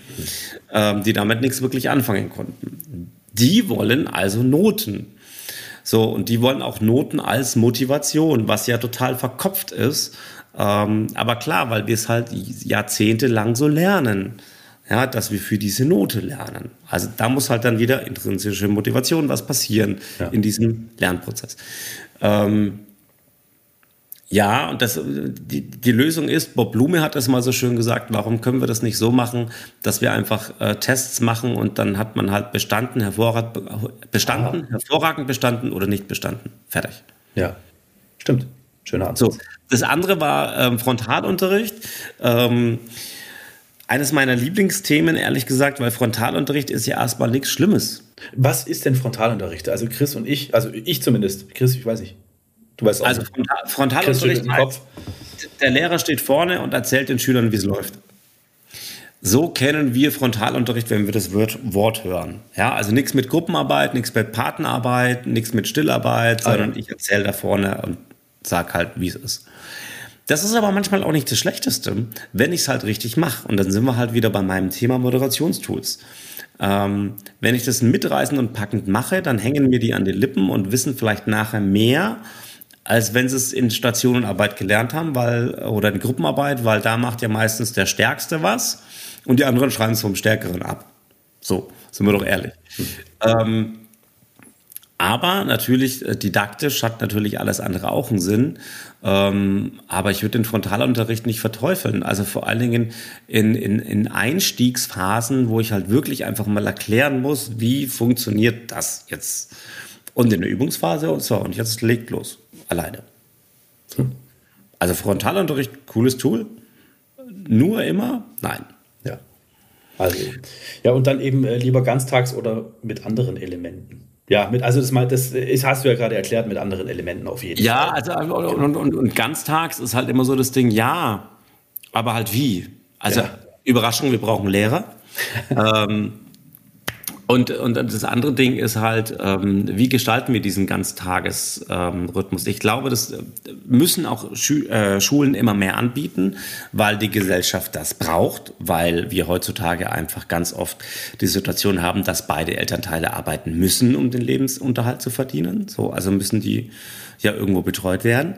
ähm, die damit nichts wirklich anfangen konnten. Die wollen also Noten. So, und die wollen auch Noten als Motivation, was ja total verkopft ist. Ähm, aber klar, weil wir es halt jahrzehntelang so lernen ja, dass wir für diese Note lernen. Also da muss halt dann wieder intrinsische Motivation was passieren ja. in diesem Lernprozess. Ähm, ja, und das, die, die Lösung ist, Bob Blume hat es mal so schön gesagt, warum können wir das nicht so machen, dass wir einfach äh, Tests machen und dann hat man halt bestanden, hervorragend, bestanden, Aha. hervorragend bestanden oder nicht bestanden. Fertig. Ja, stimmt. Schöner Ansatz. So, das andere war ähm, Frontalunterricht. Ähm, eines meiner Lieblingsthemen, ehrlich gesagt, weil Frontalunterricht ist ja erstmal nichts Schlimmes. Was ist denn Frontalunterricht? Also Chris und ich, also ich zumindest. Chris, ich weiß nicht. Du weißt auch. Also Frontal Frontalunterricht heißt, der Lehrer steht vorne und erzählt den Schülern, wie es läuft. So kennen wir Frontalunterricht, wenn wir das Wort hören. Ja, also nichts mit Gruppenarbeit, nichts mit Partnerarbeit, nichts mit Stillarbeit, ah, sondern ich erzähle da vorne und sag halt, wie es ist. Das ist aber manchmal auch nicht das Schlechteste, wenn ich es halt richtig mache. Und dann sind wir halt wieder bei meinem Thema Moderationstools. Ähm, wenn ich das mitreißend und packend mache, dann hängen mir die an den Lippen und wissen vielleicht nachher mehr, als wenn sie es in Stationenarbeit gelernt haben, weil, oder in Gruppenarbeit, weil da macht ja meistens der Stärkste was und die anderen schreiben es vom Stärkeren ab. So, sind wir doch ehrlich. Ähm, aber natürlich, äh, didaktisch hat natürlich alles andere auch einen Sinn. Ähm, aber ich würde den Frontalunterricht nicht verteufeln. Also vor allen Dingen in, in, in Einstiegsphasen, wo ich halt wirklich einfach mal erklären muss, wie funktioniert das jetzt. Und in der Übungsphase und so, und jetzt legt los. Alleine. Hm. Also Frontalunterricht, cooles Tool. Nur immer? Nein. Ja. Also, ja, und dann eben äh, lieber ganztags oder mit anderen Elementen. Ja, mit, also das, mal, das ist, hast du ja gerade erklärt mit anderen Elementen auf jeden ja, Fall. Ja, also und, und, und ganztags ist halt immer so das Ding, ja, aber halt wie? Also ja. Überraschung, wir brauchen Lehrer. ähm, Und, und das andere Ding ist halt, ähm, wie gestalten wir diesen Ganztagesrhythmus? Ähm, ich glaube, das müssen auch Schu äh, Schulen immer mehr anbieten, weil die Gesellschaft das braucht, weil wir heutzutage einfach ganz oft die Situation haben, dass beide Elternteile arbeiten müssen, um den Lebensunterhalt zu verdienen. So, also müssen die ja irgendwo betreut werden.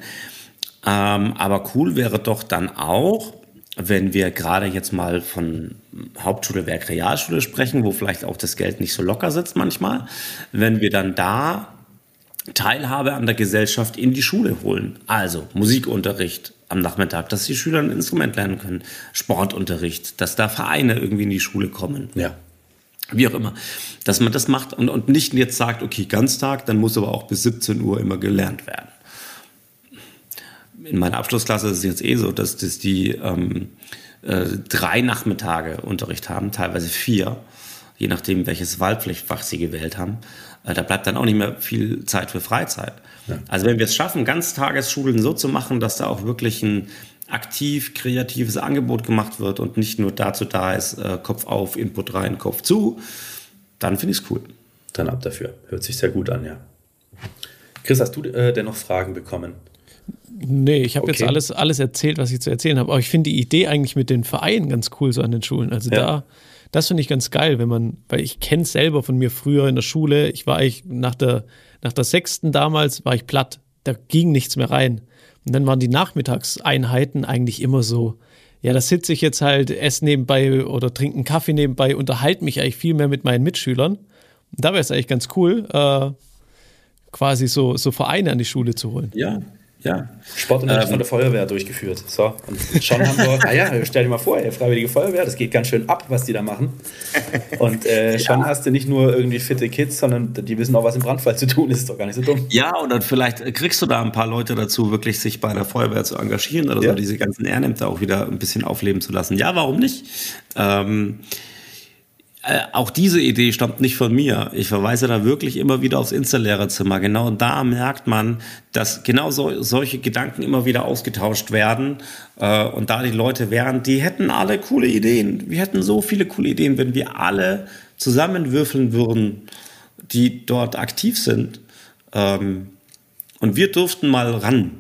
Ähm, aber cool wäre doch dann auch, wenn wir gerade jetzt mal von Hauptschule, Werk, Realschule sprechen, wo vielleicht auch das Geld nicht so locker sitzt manchmal, wenn wir dann da Teilhabe an der Gesellschaft in die Schule holen. Also Musikunterricht am Nachmittag, dass die Schüler ein Instrument lernen können, Sportunterricht, dass da Vereine irgendwie in die Schule kommen. Ja. Wie auch immer. Dass man das macht und, und nicht jetzt sagt, okay, Ganztag, dann muss aber auch bis 17 Uhr immer gelernt werden in meiner Abschlussklasse ist es jetzt eh so, dass, dass die ähm, äh, drei Nachmittage Unterricht haben, teilweise vier, je nachdem, welches Wahlpflichtfach sie gewählt haben. Äh, da bleibt dann auch nicht mehr viel Zeit für Freizeit. Ja. Also wenn wir es schaffen, Ganztagesschulen so zu machen, dass da auch wirklich ein aktiv kreatives Angebot gemacht wird und nicht nur dazu da ist, äh, Kopf auf, Input rein, Kopf zu, dann finde ich es cool. Dann ab dafür. Hört sich sehr gut an, ja. Chris, hast du äh, denn noch Fragen bekommen? Nee, ich habe okay. jetzt alles, alles erzählt, was ich zu erzählen habe. Aber ich finde die Idee eigentlich mit den Vereinen ganz cool so an den Schulen. Also ja. da, das finde ich ganz geil, wenn man, weil ich kenne es selber von mir früher in der Schule. Ich war eigentlich nach der, nach der sechsten damals war ich platt. Da ging nichts mehr rein. Und dann waren die Nachmittagseinheiten eigentlich immer so, ja, da sitze ich jetzt halt, esse nebenbei oder trinke einen Kaffee nebenbei, unterhalte mich eigentlich viel mehr mit meinen Mitschülern. Und da wäre es eigentlich ganz cool, äh, quasi so, so Vereine an die Schule zu holen. Ja, ja. Sportunterricht ähm, von der Feuerwehr durchgeführt. So, und schon haben wir, naja, ah stell dir mal vor, ey, Freiwillige Feuerwehr, das geht ganz schön ab, was die da machen. Und äh, schon ja. hast du nicht nur irgendwie fitte Kids, sondern die wissen auch, was im Brandfall zu tun ist. Ist doch gar nicht so dumm. Ja, und dann vielleicht kriegst du da ein paar Leute dazu, wirklich sich bei der Feuerwehr zu engagieren oder ja. so, diese ganzen Ehrenämter auch wieder ein bisschen aufleben zu lassen. Ja, warum nicht? Ähm, äh, auch diese Idee stammt nicht von mir. Ich verweise da wirklich immer wieder aufs Insta-Lehrerzimmer. Genau da merkt man, dass genau so, solche Gedanken immer wieder ausgetauscht werden. Äh, und da die Leute wären, die hätten alle coole Ideen. Wir hätten so viele coole Ideen, wenn wir alle zusammenwürfeln würden, die dort aktiv sind. Ähm, und wir durften mal ran.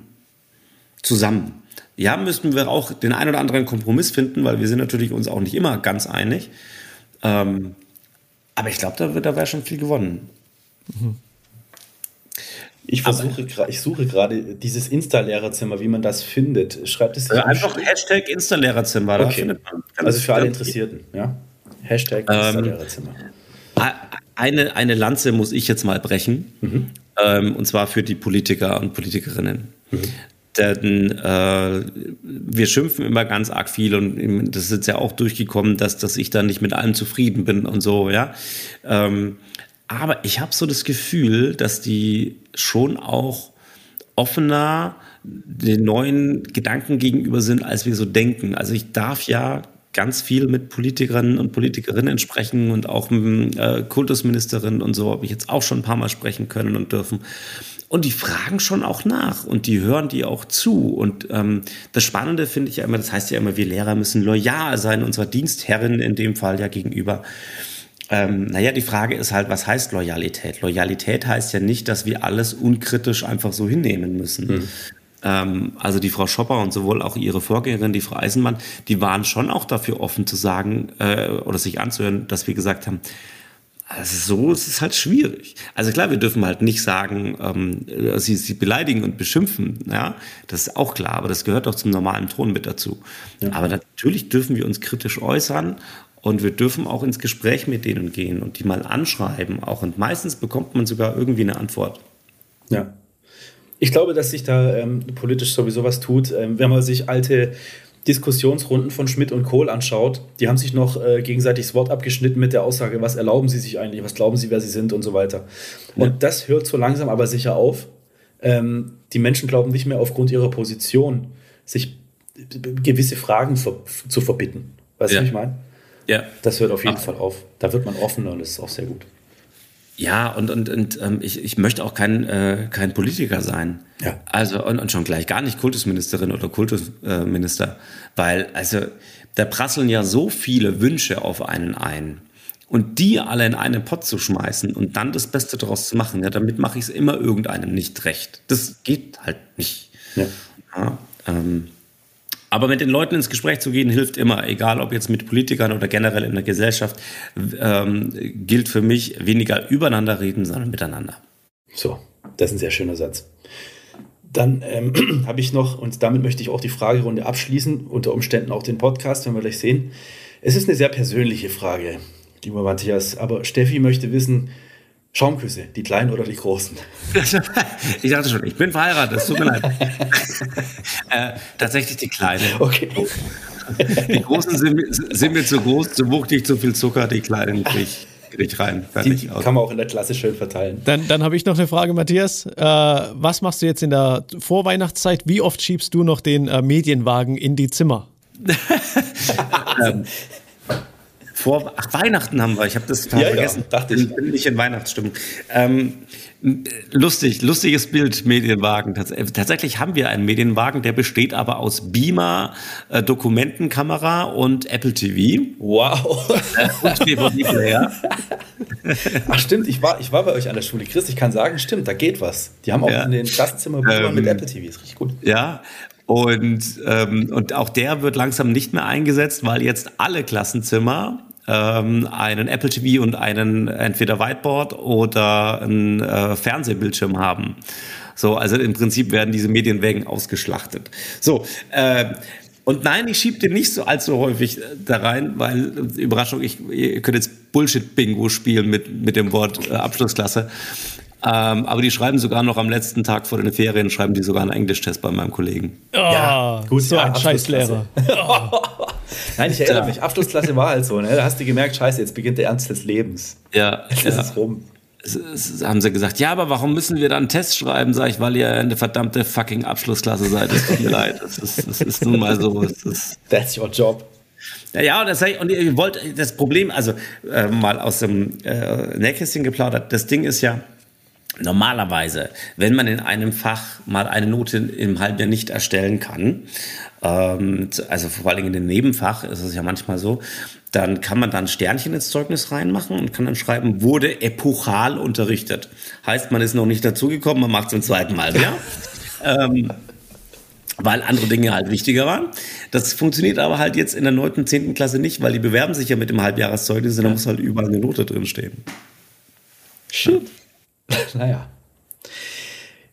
Zusammen. Ja, müssten wir auch den ein oder anderen Kompromiss finden, weil wir sind natürlich uns auch nicht immer ganz einig. Ähm, aber ich glaube, da, da wäre schon viel gewonnen. Mhm. Ich versuche, ich suche gerade dieses Insta-Lehrerzimmer, wie man das findet. Schreibt es also einfach Hashtag Insta-Lehrerzimmer. Okay. Also für alle Interessierten, ja. Hashtag ähm, Insta-Lehrerzimmer. Eine, eine Lanze muss ich jetzt mal brechen. Mhm. Ähm, und zwar für die Politiker und Politikerinnen. Mhm. Denn äh, wir schimpfen immer ganz arg viel und das ist jetzt ja auch durchgekommen, dass, dass ich da nicht mit allem zufrieden bin und so, ja. Ähm, aber ich habe so das Gefühl, dass die schon auch offener den neuen Gedanken gegenüber sind, als wir so denken. Also ich darf ja ganz viel mit Politikerinnen und Politikerinnen sprechen und auch mit äh, Kultusministerinnen und so habe ich jetzt auch schon ein paar Mal sprechen können und dürfen. Und die fragen schon auch nach und die hören die auch zu. Und ähm, das Spannende finde ich ja immer, das heißt ja immer, wir Lehrer müssen loyal sein, unserer Dienstherrin in dem Fall ja gegenüber. Ähm, naja, die Frage ist halt, was heißt Loyalität? Loyalität heißt ja nicht, dass wir alles unkritisch einfach so hinnehmen müssen. Hm. Ähm, also die Frau Schopper und sowohl auch ihre Vorgängerin, die Frau Eisenmann, die waren schon auch dafür offen zu sagen äh, oder sich anzuhören, dass wir gesagt haben, also so ist es halt schwierig. Also klar, wir dürfen halt nicht sagen, ähm, sie, sie beleidigen und beschimpfen, ja, das ist auch klar, aber das gehört doch zum normalen Ton mit dazu. Ja. Aber natürlich dürfen wir uns kritisch äußern und wir dürfen auch ins Gespräch mit denen gehen und die mal anschreiben auch. Und meistens bekommt man sogar irgendwie eine Antwort. Ja. Ich glaube, dass sich da ähm, politisch sowieso was tut. Ähm, wenn man sich alte Diskussionsrunden von Schmidt und Kohl anschaut, die haben sich noch äh, gegenseitig das Wort abgeschnitten mit der Aussage, was erlauben sie sich eigentlich, was glauben sie, wer sie sind und so weiter. Und ja. das hört so langsam aber sicher auf. Ähm, die Menschen glauben nicht mehr aufgrund ihrer Position, sich gewisse Fragen ver zu verbitten. Weißt ja. du, was ich meine? Ja. Das hört auf jeden Ach. Fall auf. Da wird man offener und das ist auch sehr gut. Ja, und, und, und ähm, ich, ich möchte auch kein, äh, kein Politiker sein. Ja. Also, und, und schon gleich gar nicht Kultusministerin oder Kultusminister, weil, also, da prasseln ja so viele Wünsche auf einen ein. und die alle in einen Pott zu schmeißen und dann das Beste daraus zu machen, ja, damit mache ich es immer irgendeinem nicht recht. Das geht halt nicht. Ja. ja ähm, aber mit den Leuten ins Gespräch zu gehen, hilft immer, egal ob jetzt mit Politikern oder generell in der Gesellschaft, ähm, gilt für mich weniger übereinander reden, sondern miteinander. So, das ist ein sehr schöner Satz. Dann ähm, habe ich noch, und damit möchte ich auch die Fragerunde abschließen, unter Umständen auch den Podcast, wenn wir gleich sehen. Es ist eine sehr persönliche Frage, lieber Matthias, aber Steffi möchte wissen, Schaumküsse, die kleinen oder die großen? ich dachte schon, ich bin verheiratet, es tut mir leid. äh, tatsächlich die kleinen. Okay. Die großen sind, sind, mir zu groß, zu wuchtig, zu viel Zucker, die kleinen kriege ich, krieg ich rein. Die kann man auch in der Klasse schön verteilen. Dann, dann habe ich noch eine Frage, Matthias. Äh, was machst du jetzt in der Vorweihnachtszeit? Wie oft schiebst du noch den äh, Medienwagen in die Zimmer? ähm, vor ach, Weihnachten haben wir. Ich habe das ja, vergessen. Ja, dachte ich. Bin nicht in Weihnachtsstimmung. Ähm, lustig, lustiges Bild, Medienwagen. Äh, tatsächlich haben wir einen Medienwagen, der besteht aber aus Beamer, äh, Dokumentenkamera und Apple TV. Wow. Äh, und DVD-Player. Ach stimmt, ich war, ich war bei euch an der Schule. Chris, ich kann sagen, stimmt, da geht was. Die haben auch ja. in den Klassenzimmern ähm, mit Apple TV. Ist richtig gut. Ja, und, ähm, und auch der wird langsam nicht mehr eingesetzt, weil jetzt alle Klassenzimmer ähm, einen Apple TV und einen entweder Whiteboard oder einen äh, Fernsehbildschirm haben. So, also im Prinzip werden diese Medienwägen ausgeschlachtet. So, äh, und nein, ich schiebe den nicht so allzu häufig äh, da rein, weil, äh, Überraschung, ich, ihr könnt jetzt Bullshit-Bingo spielen mit, mit dem Wort äh, Abschlussklasse. Ähm, aber die schreiben sogar noch am letzten Tag vor den Ferien, schreiben die sogar einen Englisch-Test bei meinem Kollegen. Oh, ja, gut, so ja, ein Scheißlehrer. Nein, ich erinnere ja. mich, Abschlussklasse war halt so, ne? Da hast du gemerkt, scheiße, jetzt beginnt der Ernst des Lebens. Ja. Jetzt ja. ist es rum. Es, haben sie gesagt, ja, aber warum müssen wir dann einen Test schreiben, sag ich, weil ihr eine verdammte fucking Abschlussklasse seid. Es tut mir leid. Das ist, das ist nun mal so. That's your job. Ja, ja, und, das, und ihr wollt das Problem, also äh, mal aus dem äh, Nähkästchen geplaudert, das Ding ist ja, Normalerweise, wenn man in einem Fach mal eine Note im Halbjahr nicht erstellen kann, ähm, also vor allem in dem Nebenfach ist es ja manchmal so, dann kann man dann Sternchen ins Zeugnis reinmachen und kann dann schreiben, wurde epochal unterrichtet. Heißt, man ist noch nicht dazugekommen, man macht es im zweiten Mal. Ja? ähm, weil andere Dinge halt wichtiger waren. Das funktioniert aber halt jetzt in der 9., 10. Klasse nicht, weil die bewerben sich ja mit dem Halbjahreszeugnis und da muss halt überall eine Note drin stehen. Shit. naja.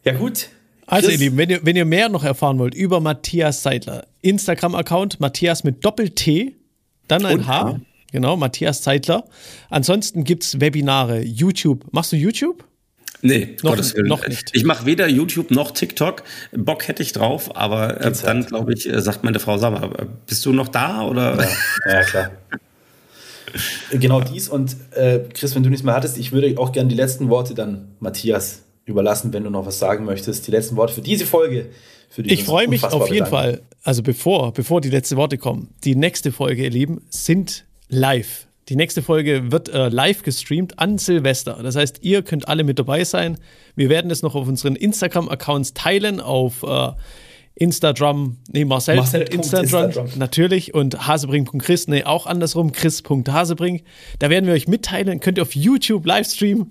Ja, gut. Also, ihr Lieben, wenn ihr, wenn ihr mehr noch erfahren wollt über Matthias Seidler, Instagram-Account Matthias mit Doppel-T, dann ein Und, H. Ja. Genau, Matthias Seidler. Ansonsten gibt es Webinare, YouTube. Machst du YouTube? Nee, noch, noch nicht. Ich mache weder YouTube noch TikTok. Bock hätte ich drauf, aber äh, dann, glaube ich, äh, sagt meine Frau, sag mal, bist du noch da? Oder? Ja, ja klar. Genau dies und äh, Chris, wenn du nichts mehr hattest, ich würde auch gerne die letzten Worte dann Matthias überlassen, wenn du noch was sagen möchtest. Die letzten Worte für diese Folge. Für ich freue mich auf jeden Fall, also bevor, bevor die letzten Worte kommen, die nächste Folge, ihr Lieben, sind live. Die nächste Folge wird äh, live gestreamt an Silvester. Das heißt, ihr könnt alle mit dabei sein. Wir werden es noch auf unseren Instagram-Accounts teilen, auf äh, Instagram, nee, Marcel, Marcel Instagram, Instagram, natürlich und hasebring.chris, nee, auch andersrum, chris.hasebring. Da werden wir euch mitteilen, könnt ihr auf YouTube Livestream.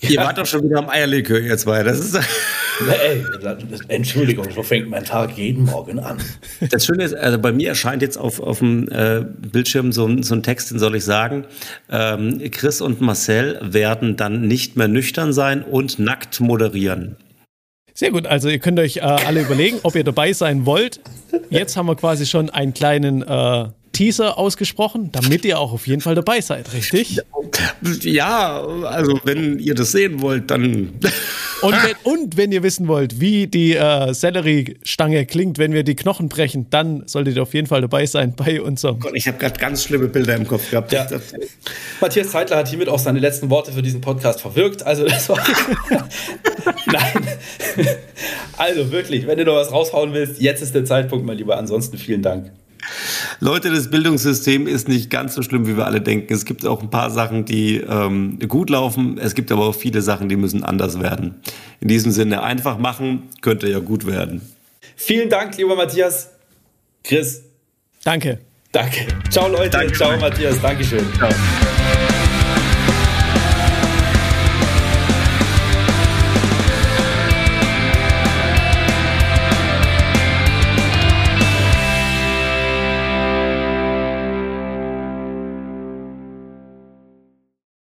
Ihr wart doch schon wieder am Eierlikör, ihr zwei. Das ist. Ey, Entschuldigung, so fängt mein Tag jeden Morgen an. Das Schöne ist, also bei mir erscheint jetzt auf, auf dem äh, Bildschirm so, so ein Text, den soll ich sagen. Ähm, Chris und Marcel werden dann nicht mehr nüchtern sein und nackt moderieren. Sehr gut, also ihr könnt euch äh, alle überlegen, ob ihr dabei sein wollt. Jetzt haben wir quasi schon einen kleinen äh, Teaser ausgesprochen, damit ihr auch auf jeden Fall dabei seid, richtig? Ja, also wenn ihr das sehen wollt, dann. Und wenn, und wenn ihr wissen wollt, wie die äh, Selleriestange klingt, wenn wir die Knochen brechen, dann solltet ihr auf jeden Fall dabei sein bei unserem. Gott, ich habe gerade ganz schlimme Bilder im Kopf gehabt. Ja. Matthias Zeitler hat hiermit auch seine letzten Worte für diesen Podcast verwirkt. Also das war. Nein. Also wirklich, wenn du noch was raushauen willst, jetzt ist der Zeitpunkt, mein Lieber. Ansonsten vielen Dank. Leute, das Bildungssystem ist nicht ganz so schlimm, wie wir alle denken. Es gibt auch ein paar Sachen, die ähm, gut laufen. Es gibt aber auch viele Sachen, die müssen anders werden. In diesem Sinne, einfach machen, könnte ja gut werden. Vielen Dank, lieber Matthias. Chris. Danke. Danke. Ciao Leute, Danke. ciao Matthias, Dankeschön. Ciao.